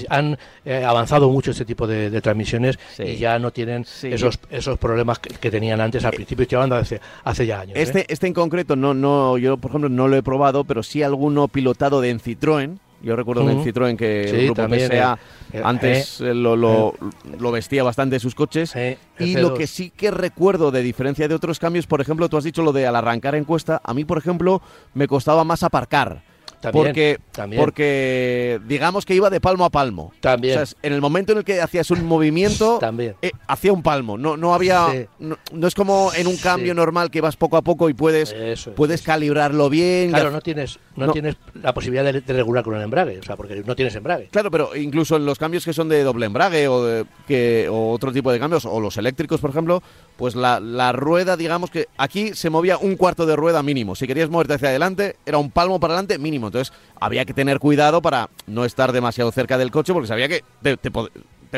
han, eh, avanzado mucho este tipo de, transmisiones y ya no tienen esos, esos problemas que, tenían antes al eh, principio, estoy hablando hace, hace ya años. Este, este en concreto, no, no, yo por ejemplo no lo he probado, pero sí alguno pilotado de Citroën yo recuerdo en Citroën que el grupo PSA eh, eh, antes eh, lo, lo, vestía bastante sus coches. y lo que sí que recuerdo, de diferencia de otros cambios, por ejemplo, tú has dicho lo de al arrancar encuesta, a mí, por ejemplo, me costaba más aparcar porque, porque digamos que iba de palmo a palmo. También. en el momento en el que hacías un movimiento, también. Eh, hacía un palmo. No, no había. No, es como en un cambio normal que vas poco a poco y puedes, puedes calibrarlo bien. Claro, no tienes, no, tienes la posibilidad de, regular con el embrague, o sea, porque no tienes embrague. Claro, pero incluso en los cambios que son de doble embrague o, que, o otro tipo de cambios, o los eléctricos, por ejemplo, pues la, la rueda, digamos que aquí se movía un cuarto de rueda mínimo. Si querías moverte hacia adelante, era un palmo para adelante mínimo. Entonces había que tener cuidado para no estar demasiado cerca del coche porque sabía que te,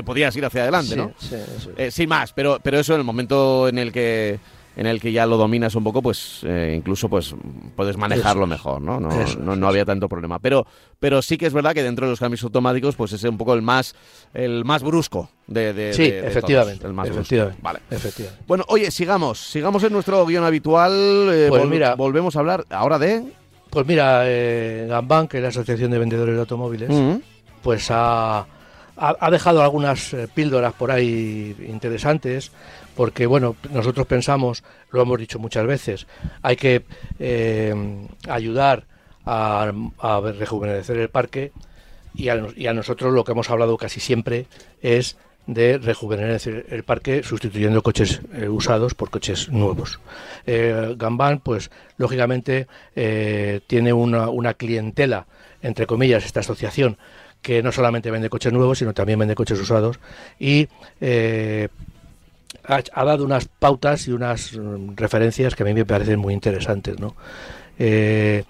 podías ir hacia adelante, ¿no? Sí, eh, sin más, pero, pero eso en el momento en el que en el que ya lo dominas un poco, pues eh, incluso pues puedes manejarlo mejor, ¿no? No, no, había tanto problema. Pero, pero sí que es verdad que dentro de los cambios automáticos, pues es un poco el más, el más brusco de, sí, efectivamente, el más efectivamente, Vale. efectivamente. Bueno, oye, sigamos, sigamos en nuestro guion habitual. Eh, pues mira, volvemos a hablar ahora de. Pues mira, eh, Gamban, que es la Asociación de Vendedores de Automóviles, pues ha, ha, dejado algunas eh, píldoras por ahí interesantes porque bueno, nosotros pensamos, lo hemos dicho muchas veces, hay que eh, ayudar a, rejuvenecer el parque y a, nosotros lo que hemos hablado casi siempre es de rejuvenecer el parque sustituyendo coches eh, usados por coches nuevos. Eh, Gambán, pues lógicamente eh, tiene una, una, clientela, entre comillas, esta asociación, que no solamente vende coches nuevos, sino también vende coches usados y ha, dado unas pautas y unas mm, referencias que a mí me parecen muy interesantes. ¿no? Eh,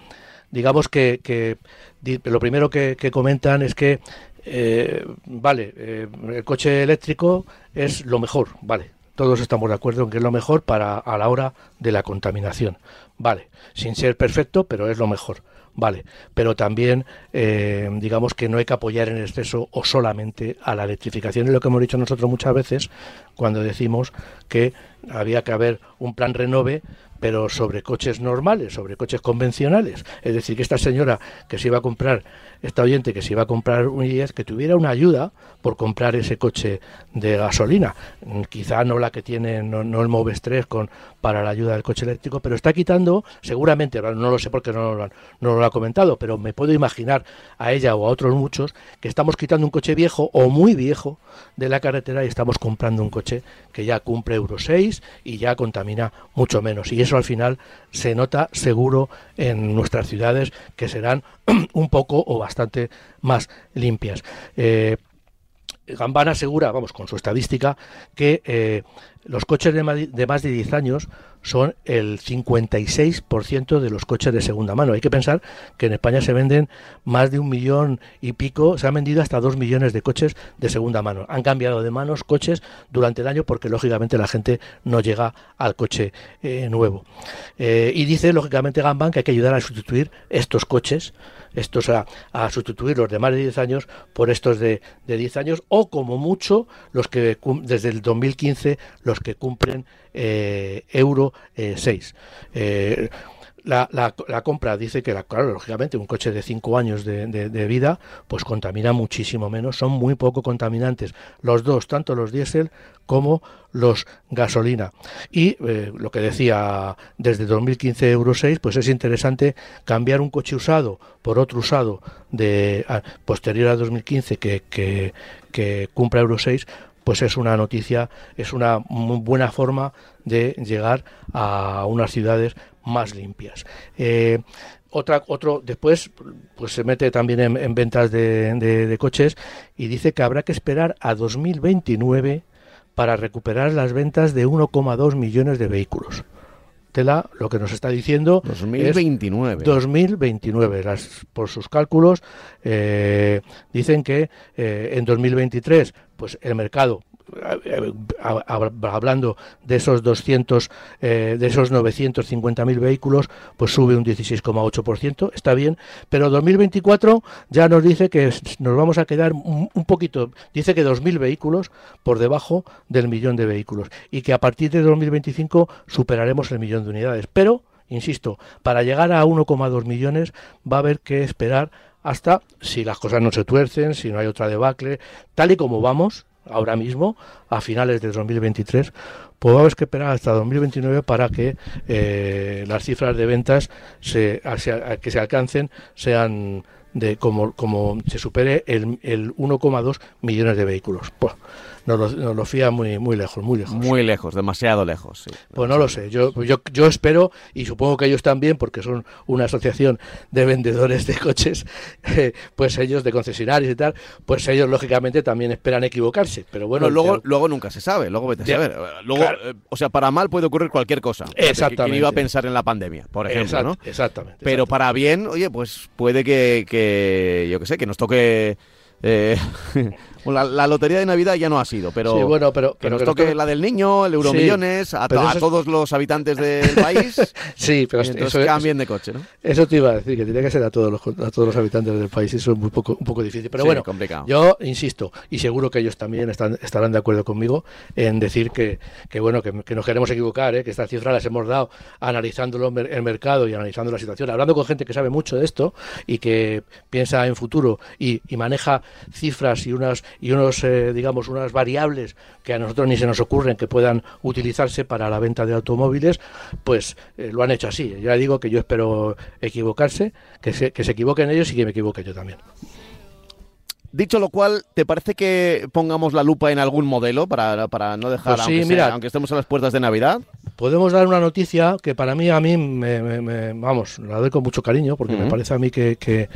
digamos que, lo primero que, comentan es que, eh, vale, eh, el coche eléctrico es lo mejor, vale, todos estamos de acuerdo en que es lo mejor para a la hora de la contaminación, vale, sin ser perfecto, pero es lo mejor. Vale, pero también eh, digamos que no hay que apoyar en exceso o solamente a la electrificación. Es lo que hemos dicho nosotros muchas veces cuando decimos que había que haber un plan renove pero sobre coches normales, sobre coches convencionales. Es decir, que esta señora que se iba a comprar, esta oyente que se iba a comprar un IES, que tuviera una ayuda por comprar ese coche de gasolina. Mm, quizá no la que tiene, no, el Moves 3 con, para la ayuda del coche eléctrico, pero está quitando, seguramente, no lo sé porque no, no, no lo ha comentado, pero me puedo imaginar a ella o a otros muchos que estamos quitando un coche viejo o muy viejo de la carretera y estamos comprando un coche que ya cumple Euro 6 y ya contamina mucho menos. Y eso al final se nota seguro en nuestras ciudades que serán un poco o bastante más limpias. Eh, Gambana asegura, vamos, con su estadística, que eh, los coches de, más de 10 años son el 56% de los coches de segunda mano. Hay que pensar que en España se venden más de un millón y pico, se han vendido hasta dos millones de coches de segunda mano. Han cambiado de manos coches durante el año porque lógicamente la gente no llega al coche eh, nuevo. Eh, y dice lógicamente Gamban que hay que ayudar a sustituir estos coches estos a, sustituir los de más de 10 años por estos de, de 10 años o como mucho los que desde el 2015 los que cumplen eh, Euro 6. Eh, la, la, compra dice que, la, claro, lógicamente, un coche de 5 años de, de, vida, pues contamina muchísimo menos, son muy poco contaminantes. Los dos, tanto los diésel como los gasolina. Y eh, lo que decía, desde 2015 Euro 6, pues es interesante cambiar un coche usado por otro usado de posterior a 2015 que, que, que cumpla Euro 6, pues es una noticia, es una muy buena forma de llegar a unas ciudades más limpias. Eh, otra, otro, después, pues se mete también en, ventas de, de, coches y dice que habrá que esperar a 2029 para recuperar las ventas de 1,2 millones de vehículos. Tela lo que nos está diciendo 2029 2029 las, por sus cálculos eh, dicen que eh, en 2023 pues el mercado hablando de esos 200, eh, de esos 950.000 vehículos, pues sube un 16,8%, está bien, pero 2024 ya nos dice que nos vamos a quedar un, poquito, dice que 2.000 vehículos por debajo del millón de vehículos y que a partir de 2025 superaremos el millón de unidades, pero, insisto, para llegar a 1,2 millones va a haber que esperar hasta si las cosas no se tuercen, si no hay otra debacle, tal y como vamos, ahora mismo, a finales de 2023, pues vamos que esperar hasta 2029 para que eh, las cifras de ventas se, que se alcancen sean de como, como se supere el, el 1,2 millones de vehículos. Pues, nos lo, fía muy, muy lejos, muy lejos. Muy lejos, demasiado lejos. Pues no lo sé, yo, yo, yo espero, y supongo que ellos también, porque son una asociación de vendedores de coches, eh, pues ellos de concesionarios y tal, pues ellos lógicamente también esperan equivocarse. Pero bueno, luego, luego nunca se sabe, luego vete a saber. Luego, eh, o sea, para mal puede ocurrir cualquier cosa. Exactamente. Que iba a pensar en la pandemia, por ejemplo, ¿no? Exactamente. Pero para bien, oye, pues puede que, que yo qué sé, que nos toque eh, la, lotería de Navidad ya no ha sido, pero, bueno, pero, que nos toque la del niño, el Euromillones, a, todos los habitantes del país. sí, pero eso, cambien de coche, ¿no? Eso te iba a decir, que tiene que ser a todos los, a todos los habitantes del país, eso es muy poco, un poco difícil. Pero bueno, yo insisto, y seguro que ellos también están, estarán de acuerdo conmigo en decir que, que bueno, que, nos queremos equivocar, ¿eh? que estas cifras las hemos dado analizando el mercado y analizando la situación, hablando con gente que sabe mucho de esto y que piensa en futuro y, y maneja cifras y unas y unos, eh, digamos, unas variables que a nosotros ni se nos ocurren que puedan utilizarse para la venta de automóviles, pues eh, lo han hecho así. Ya digo que yo espero equivocarse, que se, que se equivoquen ellos y que me equivoque yo también. Dicho lo cual, ¿te parece que pongamos la lupa en algún modelo para, para no dejar, pues aunque, mira, aunque estemos a las puertas de Navidad? Podemos dar una noticia que para mí, a mí, me, vamos, la doy con mucho cariño, porque me parece a mí que, que,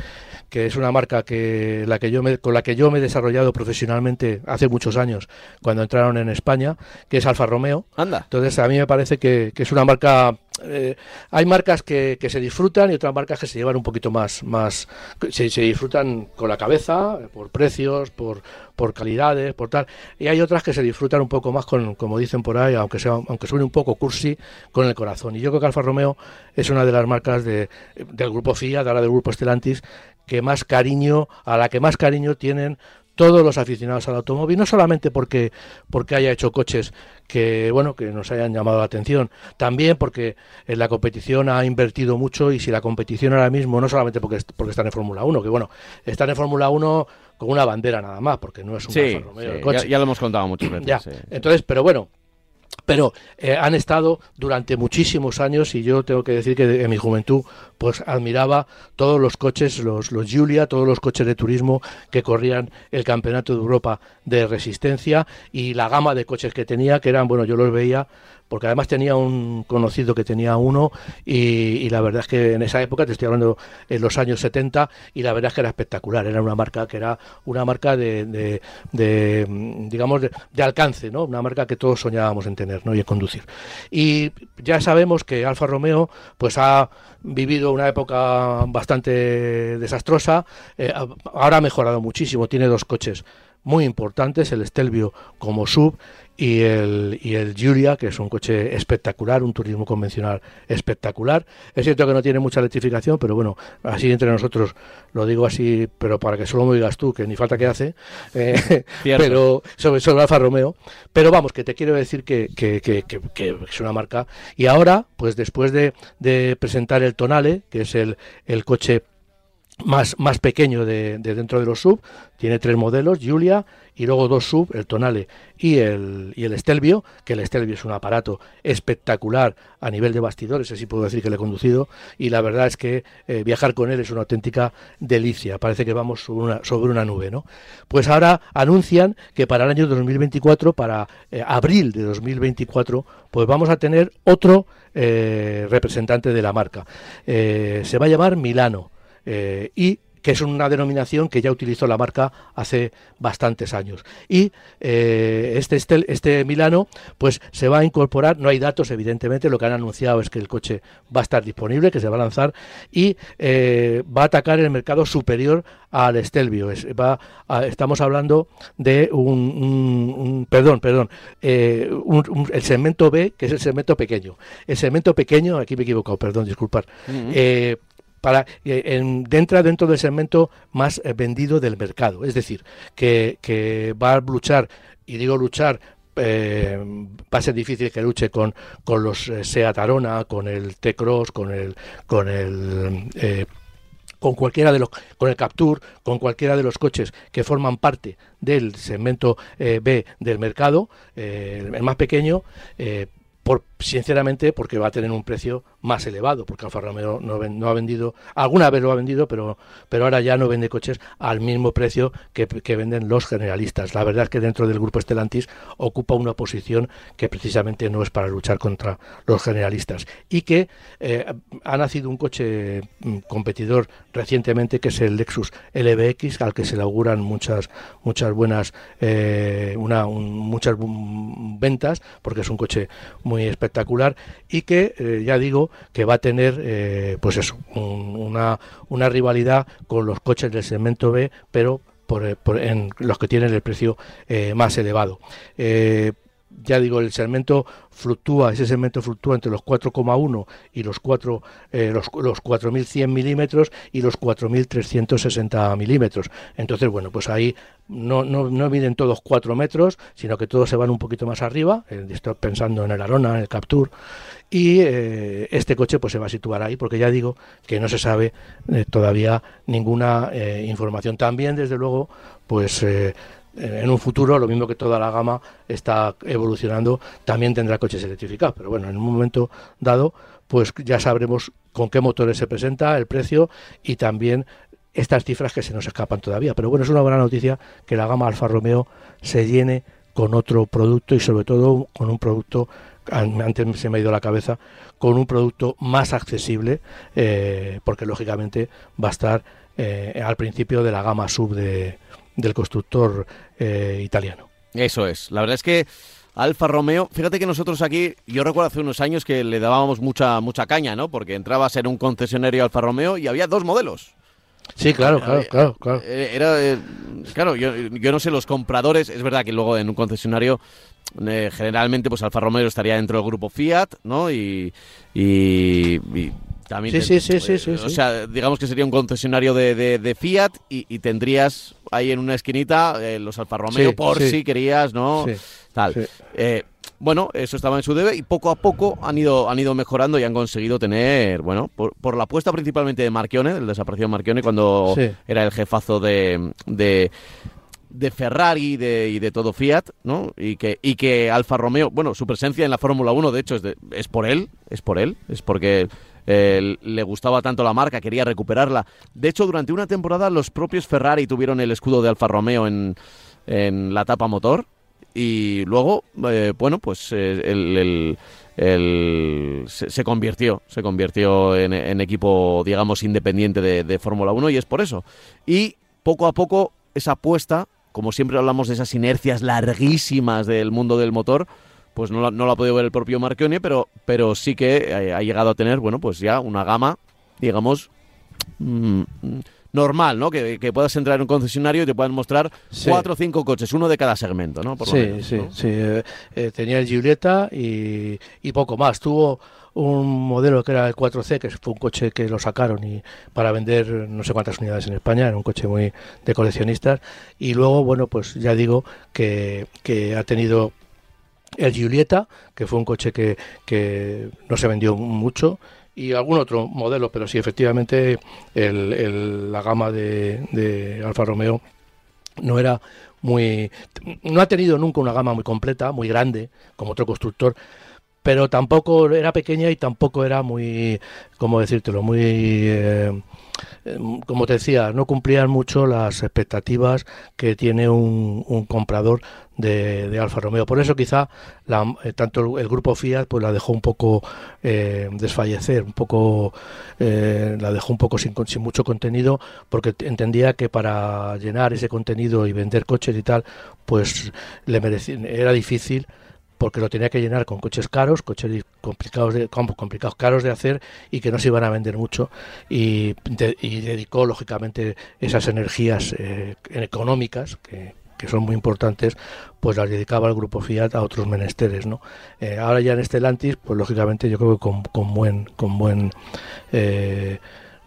que es una marca que, la que yo me, con la que yo me he desarrollado profesionalmente hace muchos años, cuando entraron en España, que es Alfa Romeo. Anda. Entonces, a mí me parece que, es una marca eh, hay marcas que, que, se disfrutan y otras marcas que se llevan un poquito más, más se, se, disfrutan con la cabeza, por precios, por, por calidades, por tal. Y hay otras que se disfrutan un poco más con, como dicen por ahí, aunque sea, aunque suene un poco cursi, con el corazón. Y yo creo que Alfa Romeo es una de las marcas de, del grupo Fiat, ahora del grupo Stellantis, que más cariño, a la que más cariño tienen todos los aficionados al automóvil, no solamente porque, porque haya hecho coches que bueno que nos hayan llamado la atención también porque en la competición ha invertido mucho y si la competición ahora mismo no solamente porque porque están en Fórmula 1 que bueno están en Fórmula 1 con una bandera nada más porque no es un sí, Ya, lo hemos contado muchas veces entonces pero bueno pero eh, han estado durante muchísimos años y yo tengo que decir que en mi juventud pues admiraba todos los coches, los, los Giulia, todos los coches de turismo que corrían el Campeonato de Europa de Resistencia y la gama de coches que tenía, que eran, bueno, yo los veía porque además tenía un conocido que tenía uno y, la verdad es que en esa época, te estoy hablando en los años 70, y la verdad es que era espectacular, era una marca que era una marca de, digamos, de, alcance, ¿no? Una marca que todos soñábamos en tener, ¿no? Y en conducir. Y ya sabemos que Alfa Romeo, pues ha vivido una época bastante desastrosa, eh, ahora ha mejorado muchísimo, tiene dos coches muy importantes, el Stelvio como sub y el, y el Giulia, que es un coche espectacular, un turismo convencional espectacular. Es cierto que no tiene mucha electrificación, pero bueno, así entre nosotros lo digo así, pero para que solo me digas tú, que ni falta que hace, eh, pero sobre, sobre Alfa Romeo. Pero vamos, que te quiero decir que, que, que, que, es una marca. Y ahora, pues después de, de presentar el Tonale, que es el, el coche más, más pequeño de, dentro de los sub, tiene tres modelos, Julia, y luego dos sub, el Tonale y el, y el Stelvio, que el Stelvio es un aparato espectacular a nivel de bastidores, así puedo decir que le he conducido, y la verdad es que eh, viajar con él es una auténtica delicia, parece que vamos sobre una, sobre una nube, ¿no? Pues ahora anuncian que para el año 2024, para eh, abril de 2024, pues vamos a tener otro eh, representante de la marca. se va a llamar Milano. Eh, y que es una denominación que ya utilizó la marca hace bastantes años. Y eh, este, este, este, Milano, pues se va a incorporar, no hay datos evidentemente, lo que han anunciado es que el coche va a estar disponible, que se va a lanzar y eh, va a atacar el mercado superior al Stelvio. va estamos hablando de un, perdón, perdón, el segmento B, que es el segmento pequeño. El segmento pequeño, aquí me he equivocado, perdón, disculpar para eh, entra dentro del segmento más eh, vendido del mercado. Es decir, que, que va a luchar, y digo luchar eh, va a ser difícil que luche con, con los Seat Arona, con el T-Cross, con el con el con cualquiera de los con el Captur, con cualquiera de los coches que forman parte del segmento B del mercado, el más pequeño, por, sinceramente porque va a tener un precio más elevado, porque Alfa Romeo no, no, ha vendido, alguna vez lo ha vendido, pero, pero ahora ya no vende coches al mismo precio que, venden los generalistas. La verdad es que dentro del grupo Stellantis ocupa una posición que precisamente no es para luchar contra los generalistas y que eh, ha nacido un coche mm, competidor recientemente que es el Lexus LBX, al que se le auguran muchas, muchas buenas, eh, una, muchas ventas, porque es un coche muy espectacular y que eh, ya digo que va a tener eh, pues eso una, una rivalidad con los coches del segmento B pero por, eh, en los que tienen el precio más elevado ya digo, el segmento fluctúa, ese segmento fluctúa entre los 4,1 y los 4, eh, los, los 4.100 milímetros y los 4.360 milímetros. Entonces, bueno, pues ahí no, no, no miden todos 4 metros, sino que todos se van un poquito más arriba. Eh, estoy pensando en el Arona, en el Capture. Y eh, este coche pues se va a situar ahí, porque ya digo que no se sabe todavía ninguna información. También, desde luego, pues en un futuro, lo mismo que toda la gama está evolucionando, también tendrá coches electrificados. Pero bueno, en un momento dado, pues ya sabremos con qué motores se presenta, el precio y también estas cifras que se nos escapan todavía. Pero bueno, es una buena noticia que la gama Alfa Romeo se llene con otro producto y sobre todo con un producto, antes se me ha ido la cabeza, con un producto más accesible, eh, porque lógicamente va a estar eh, al principio de la gama sub de, del constructor eh, italiano. Eso es. La verdad es que Alfa Romeo, fíjate que nosotros aquí, yo recuerdo hace unos años que le dábamos mucha mucha caña, ¿no? Porque entraba a ser un concesionario Alfa Romeo y había dos modelos. Sí, claro, claro, claro, claro. Eh, era, eh, claro, yo, yo, no sé, los compradores, es verdad que luego en un concesionario generalmente pues Alfa Romeo estaría dentro del grupo Fiat, ¿no? y, y También Sí, te- sí, sí, sí, eh, sí, O sí. sea, digamos que sería un concesionario de, de- de Fiat y, y tendrías ahí en una esquinita eh, los Alfa Romeo Sí, por sí. si querías, ¿no? Sí, Tal. Eh, bueno, eso estaba en su debe y poco a poco han ido, han ido mejorando y han conseguido tener, bueno, por, por la apuesta principalmente de Marchione, del desaparecido Marchione, cuando era el jefazo de, de, de Ferrari de- y de todo Fiat, ¿no? Y que, y que Alfa Romeo, bueno, su presencia en la Fórmula 1, de hecho, es, de- es por él, es por él, es porque eh, le gustaba tanto la marca, quería recuperarla. De hecho, durante una temporada los propios Ferrari tuvieron el escudo de Alfa Romeo en, en la tapa motor y luego, eh, bueno, pues eh, el, el- se convirtió, se convirtió en, en equipo, digamos, independiente de, de Fórmula 1 y es por eso. Y poco a poco esa apuesta, como siempre hablamos de esas inercias larguísimas del mundo del motor, pues no la, no la ha podido ver el propio Marchione, pero, pero sí que eh, ha llegado a tener, bueno, pues ya una gama, digamos, mm, normal, ¿no? Que, que puedas entrar en un concesionario y te puedan mostrar Sí. cuatro o cinco coches, uno de cada segmento, ¿no? Por lo sí, menos, sí, ¿no? sí. eh, eh, tenía el Giulietta y, y poco más. Tuvo un modelo que era el 4C, que fue un coche que lo sacaron y para vender no sé cuántas unidades en España, era un coche muy de coleccionistas. Y luego, bueno, pues ya digo que, que ha tenido el Giulietta, que fue un coche que, que no se vendió mucho, y algún otro modelo, pero sí, efectivamente, el- el- la gama de, de Alfa Romeo no era muy no ha tenido nunca una gama muy completa muy grande como otro constructor pero tampoco era pequeña y tampoco era muy cómo decírtelo muy eh, eh, como te decía no cumplían mucho las expectativas que tiene un, comprador de, Alfa Romeo. Por eso quizá la- eh, tanto el, grupo Fiat pues la dejó un poco eh, desfallecer un poco eh, la dejó un poco sin, sin mucho contenido porque entendía que para llenar ese contenido y vender coches y tal, pues le merecía, era difícil porque lo tenía que llenar con coches caros, coches complicados, de, com- complicados, caros de hacer y que no se iban a vender mucho y, de- y dedicó lógicamente esas energías eh, económicas que, son muy importantes, pues las dedicaba al grupo Fiat a otros menesteres, ¿no? Eh, ahora ya en Stellantis, pues lógicamente yo creo que con, con buen, con buen eh,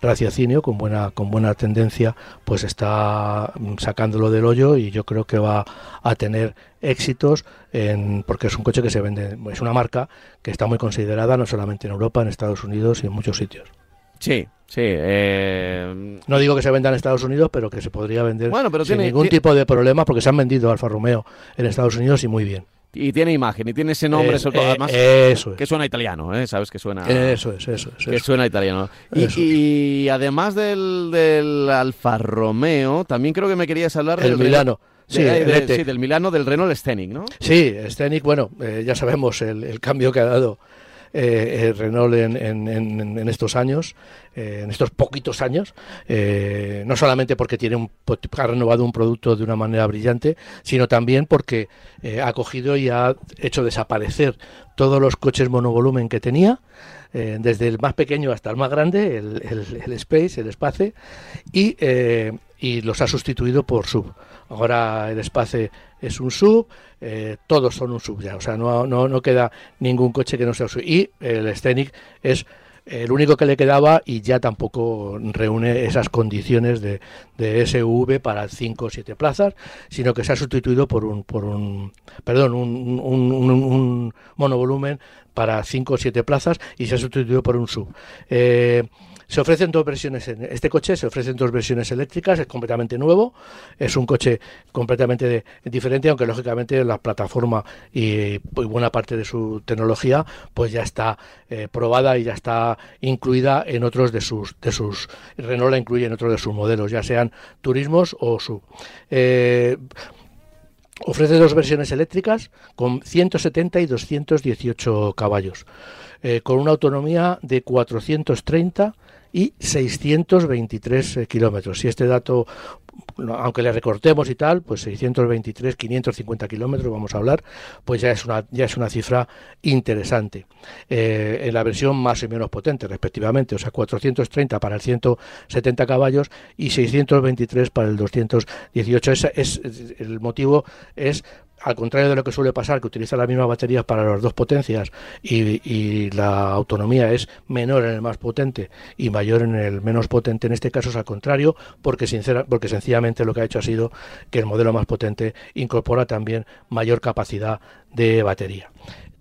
raciocinio, con buena, con buena tendencia, pues está sacándolo del hoyo y yo creo que va a tener éxitos en, porque es un coche que se vende, es una marca que está muy considerada no solamente en Europa, en Estados Unidos y en muchos sitios. Sí, sí. eh, No digo que se venda en Estados Unidos, pero que se podría vender Bueno, pero sin tiene- ningún tiene- tipo de problema porque se han vendido Alfa Romeo en Estados Unidos y muy bien. Y tiene imagen, y tiene ese nombre, Es- sobre todo, eh, además, eso es. que suena italiano, ¿eh? Sabes que suena... Eso es, eso es. que eso. suena italiano. Y, y además del, del Alfa Romeo, también creo que me querías hablar El del Milano. De- de- sí, del Milano, del Renault Scenic, ¿no? Sí, Scenic, bueno, eh, ya sabemos el, el cambio que ha dado eh, el Renault en, en- en- en estos años, eh, en estos poquitos años, eh, no solamente porque tiene un, ha renovado un producto de una manera brillante, sino también porque eh, ha cogido y ha hecho desaparecer todos los coches monovolumen que tenía, eh, desde el más pequeño hasta el más grande, el Space, el Space, y, eh, y los ha sustituido por sub. Ahora el Space es un sub, eh, todos son un sub ya, o sea, no, no, no queda ningún coche que no sea un sub. Y el Scenic es el único que le quedaba y ya tampoco reúne esas condiciones de, de SUV para 5 o 7 plazas, sino que se ha sustituido por un, por un perdón, un monovolumen para 5 o 7 plazas y se ha sustituido por un sub. Eh, se ofrecen dos versiones este coche, se ofrecen dos versiones eléctricas, es completamente nuevo, es un coche completamente diferente, aunque lógicamente la plataforma y, buena parte de su tecnología pues ya está eh, probada y ya está incluida en otros de sus de sus Renault la incluye en otros de sus modelos, ya sean turismos o sub. Eh, Ofrece dos versiones eléctricas con 170 y 218 caballos, eh, con una autonomía de 430 y 623 eh, kilómetros. Y este dato, aunque le recortemos y tal, pues 623, 550 kilómetros, vamos a hablar, pues ya es una, ya es una cifra interesante. Eh, en la versión más y menos potente, respectivamente, o sea, 430 para el 170 caballos y 623 para el 218. Es, es- el motivo es al contrario de lo que suele pasar, que utiliza la misma batería para las dos potencias y, la autonomía es menor en el más potente y mayor en el menos potente, en este caso es al contrario, porque, sincera, porque sencillamente lo que ha hecho ha sido que el modelo más potente incorpora también mayor capacidad de batería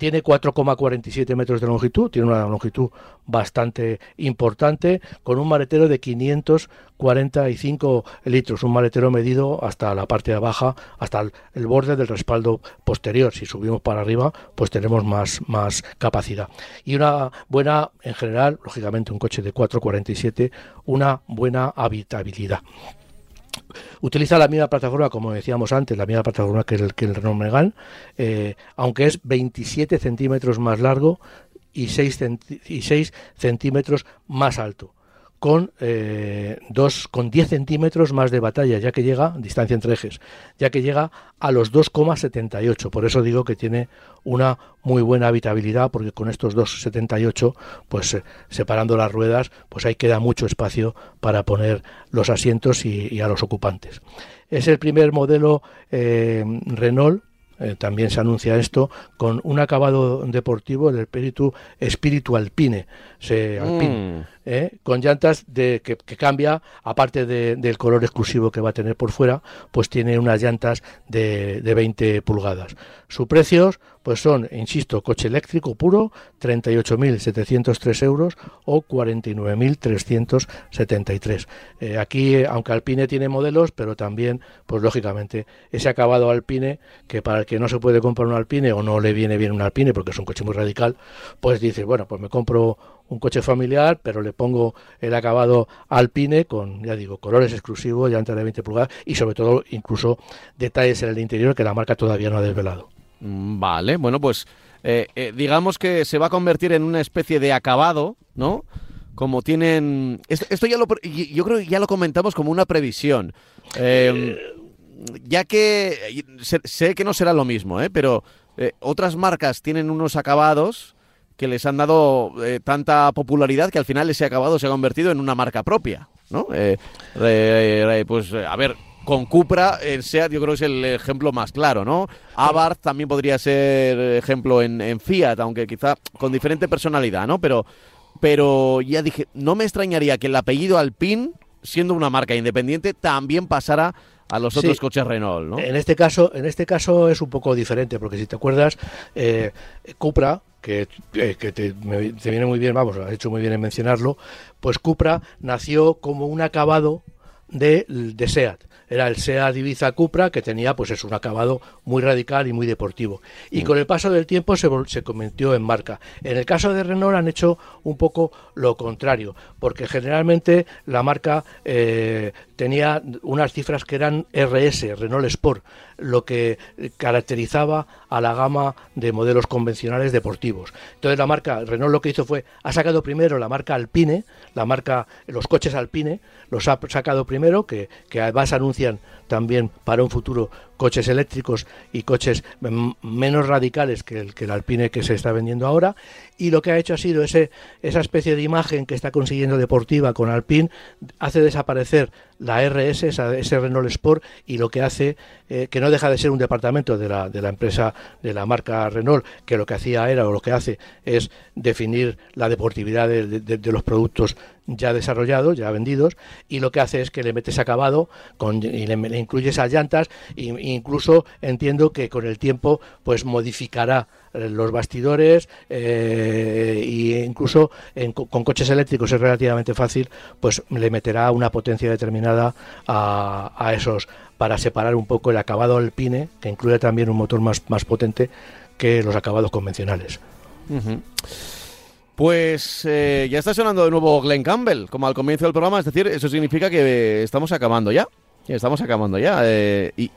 tiene 4,47 metros de longitud, tiene una longitud bastante importante, con un maletero de 545 litros, un maletero medido hasta la parte de abajo, hasta el, borde del respaldo posterior. Si subimos para arriba, pues tenemos más, más capacidad. Y una buena, en general, lógicamente un coche de 4,47, una buena habitabilidad. Utiliza la misma plataforma, como decíamos antes, la misma plataforma que el, que el Renault Megane, eh, aunque es 27 centímetros más largo y 6, y 6 centímetros más alto con, eh, dos, con 10 centímetros más de batalla, ya que llega, distancia entre ejes, ya que llega a los 2,78. Por eso digo que tiene una muy buena habitabilidad, porque con estos 2,78, pues eh, separando las ruedas, pues ahí queda mucho espacio para poner los asientos y, a los ocupantes. Es el primer modelo eh, Renault eh, también se anuncia esto, con un acabado deportivo, el espíritu, espíritu alpine, se, mm. ¿Eh? con llantas de, que, cambia, aparte del color exclusivo que va a tener por fuera, pues tiene unas llantas de, de 20 pulgadas. Su precio, pues son, insisto, coche eléctrico puro, 38.703 euros o 49.373. Eh, aquí, aunque Alpine tiene modelos, pero también, pues lógicamente, ese acabado Alpine, que para el que no se puede comprar un Alpine o no le viene bien un Alpine porque es un coche muy radical, pues dice, bueno, pues me compro un coche familiar, pero le pongo el acabado Alpine con, ya digo, colores exclusivos, llantas de 20 pulgadas y sobre todo incluso detalles en el interior que la marca todavía no ha desvelado. Mm, vale, bueno, pues eh, eh, digamos que se va a convertir en una especie de acabado, ¿no? Como tienen... Esto, ya lo... Yo creo que ya lo comentamos como una previsión. Em, ya que sé, que no será lo mismo, ¿eh? Pero eh, otras marcas tienen unos acabados que les han dado tanta popularidad que al final ese acabado se ha convertido en una marca propia, ¿no? pues a ver, con Cupra, el SEAT yo creo que es el ejemplo más claro, ¿no? Abarth también podría ser ejemplo en, Fiat, aunque quizá con diferente personalidad, ¿no? Pero, pero ya dije, no me extrañaría que el apellido Alpine, siendo una marca independiente, también pasara a los otros coches Renault, ¿no? En este caso, en este caso es un poco diferente, porque si te acuerdas, eh, Cupra, que, eh, te, te, viene muy bien, vamos, has hecho muy bien en mencionarlo, pues Cupra nació como un acabado de, de SEAT era el SEAT Ibiza Cupra, que tenía pues es un acabado muy radical y muy deportivo. Y mm. con el paso del tiempo se, se convirtió en marca. En el caso de Renault han hecho un poco lo contrario, porque generalmente la marca eh, tenía unas cifras que eran RS, Renault Sport, lo que caracterizaba a la gama de modelos convencionales deportivos. Entonces la marca Renault lo que hizo fue ha sacado primero la marca Alpine, la marca los coches Alpine, los ha sacado primero que, que además anuncian también para un futuro coches eléctricos y coches menos radicales que el, que el Alpine que se está vendiendo ahora. Y lo que ha hecho ha sido ese, esa especie de imagen que está consiguiendo deportiva con Alpine hace desaparecer la RS, ese Renault Sport y lo que hace eh, que no deja de ser un departamento de la, de la empresa de la marca Renault que lo que hacía era o lo que hace es definir la deportividad de, los productos ya desarrollados, ya vendidos, y lo que hace es que le metes acabado con, y le, incluyes esas llantas y, incluso entiendo que con el tiempo pues modificará eh, los bastidores eh, e incluso con coches eléctricos es relativamente fácil pues le meterá una potencia determinada a, esos para separar un poco el acabado alpine que incluye también un motor más, más potente que los acabados convencionales Pues eh, ya está sonando de nuevo Glenn Campbell, como al comienzo del programa, es decir, eso significa que estamos acabando ya. Estamos acabando ya. y,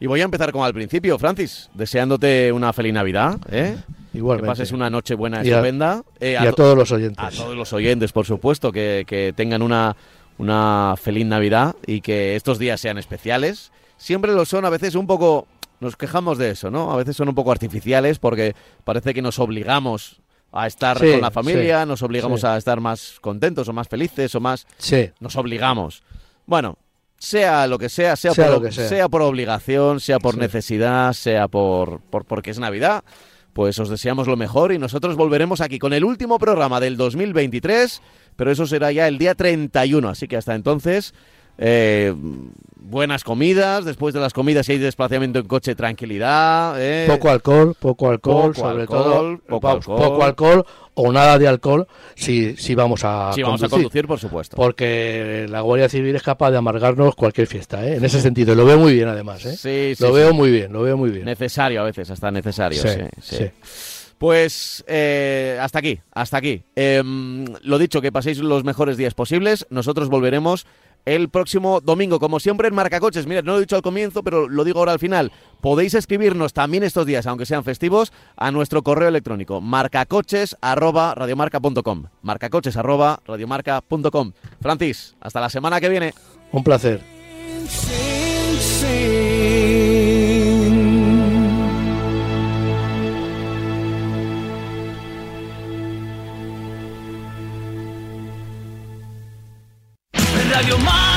y voy a empezar como al principio, Francis, deseándote una feliz Navidad, ¿eh? Igualmente. Que pases una noche buena, estupenda. Eh, y a, todos los oyentes. A todos los oyentes, por supuesto, que, tengan una, una feliz Navidad y que estos días sean especiales. Siempre lo son, a veces un poco, nos quejamos de eso, ¿no? A veces son un poco artificiales porque parece que nos obligamos a estar con la familia, nos obligamos a estar más contentos o más felices o más... Sí. Nos obligamos. Bueno, sea lo que sea, sea, Sea por, lo que sea. por obligación, sea por necesidad, sea por, por porque es Navidad, pues os deseamos lo mejor y nosotros volveremos aquí con el último programa del 2023, pero eso será ya el día 31, así que hasta entonces eh, buenas comidas, después de las comidas si hay desplazamiento en coche, tranquilidad. eh, Poco alcohol, poco alcohol, Poco sobre alcohol, todo. poco alcohol. poco alcohol o nada de alcohol si, si vamos a si vamos a conducir. conducir, por supuesto. Porque la Guardia Civil es capaz de amargarnos cualquier fiesta, ¿eh? En ese sentido, lo veo muy bien además, ¿eh? Sí, sí, lo sí. veo muy bien, lo veo muy bien. Necesario a veces, hasta necesario. Sí. sí. Pues eh, hasta aquí, hasta aquí. Em, lo dicho, que paséis los mejores días posibles. Nosotros volveremos el próximo domingo, como siempre en Marcacoches. Mira, no lo he dicho al comienzo, pero lo digo ahora al final. Podéis escribirnos también estos días, aunque sean festivos, a nuestro correo electrónico marcacoches@radiomarca.com. Marcacoches@radiomarca.com. Francis, hasta la semana que viene. Un placer. of your mind.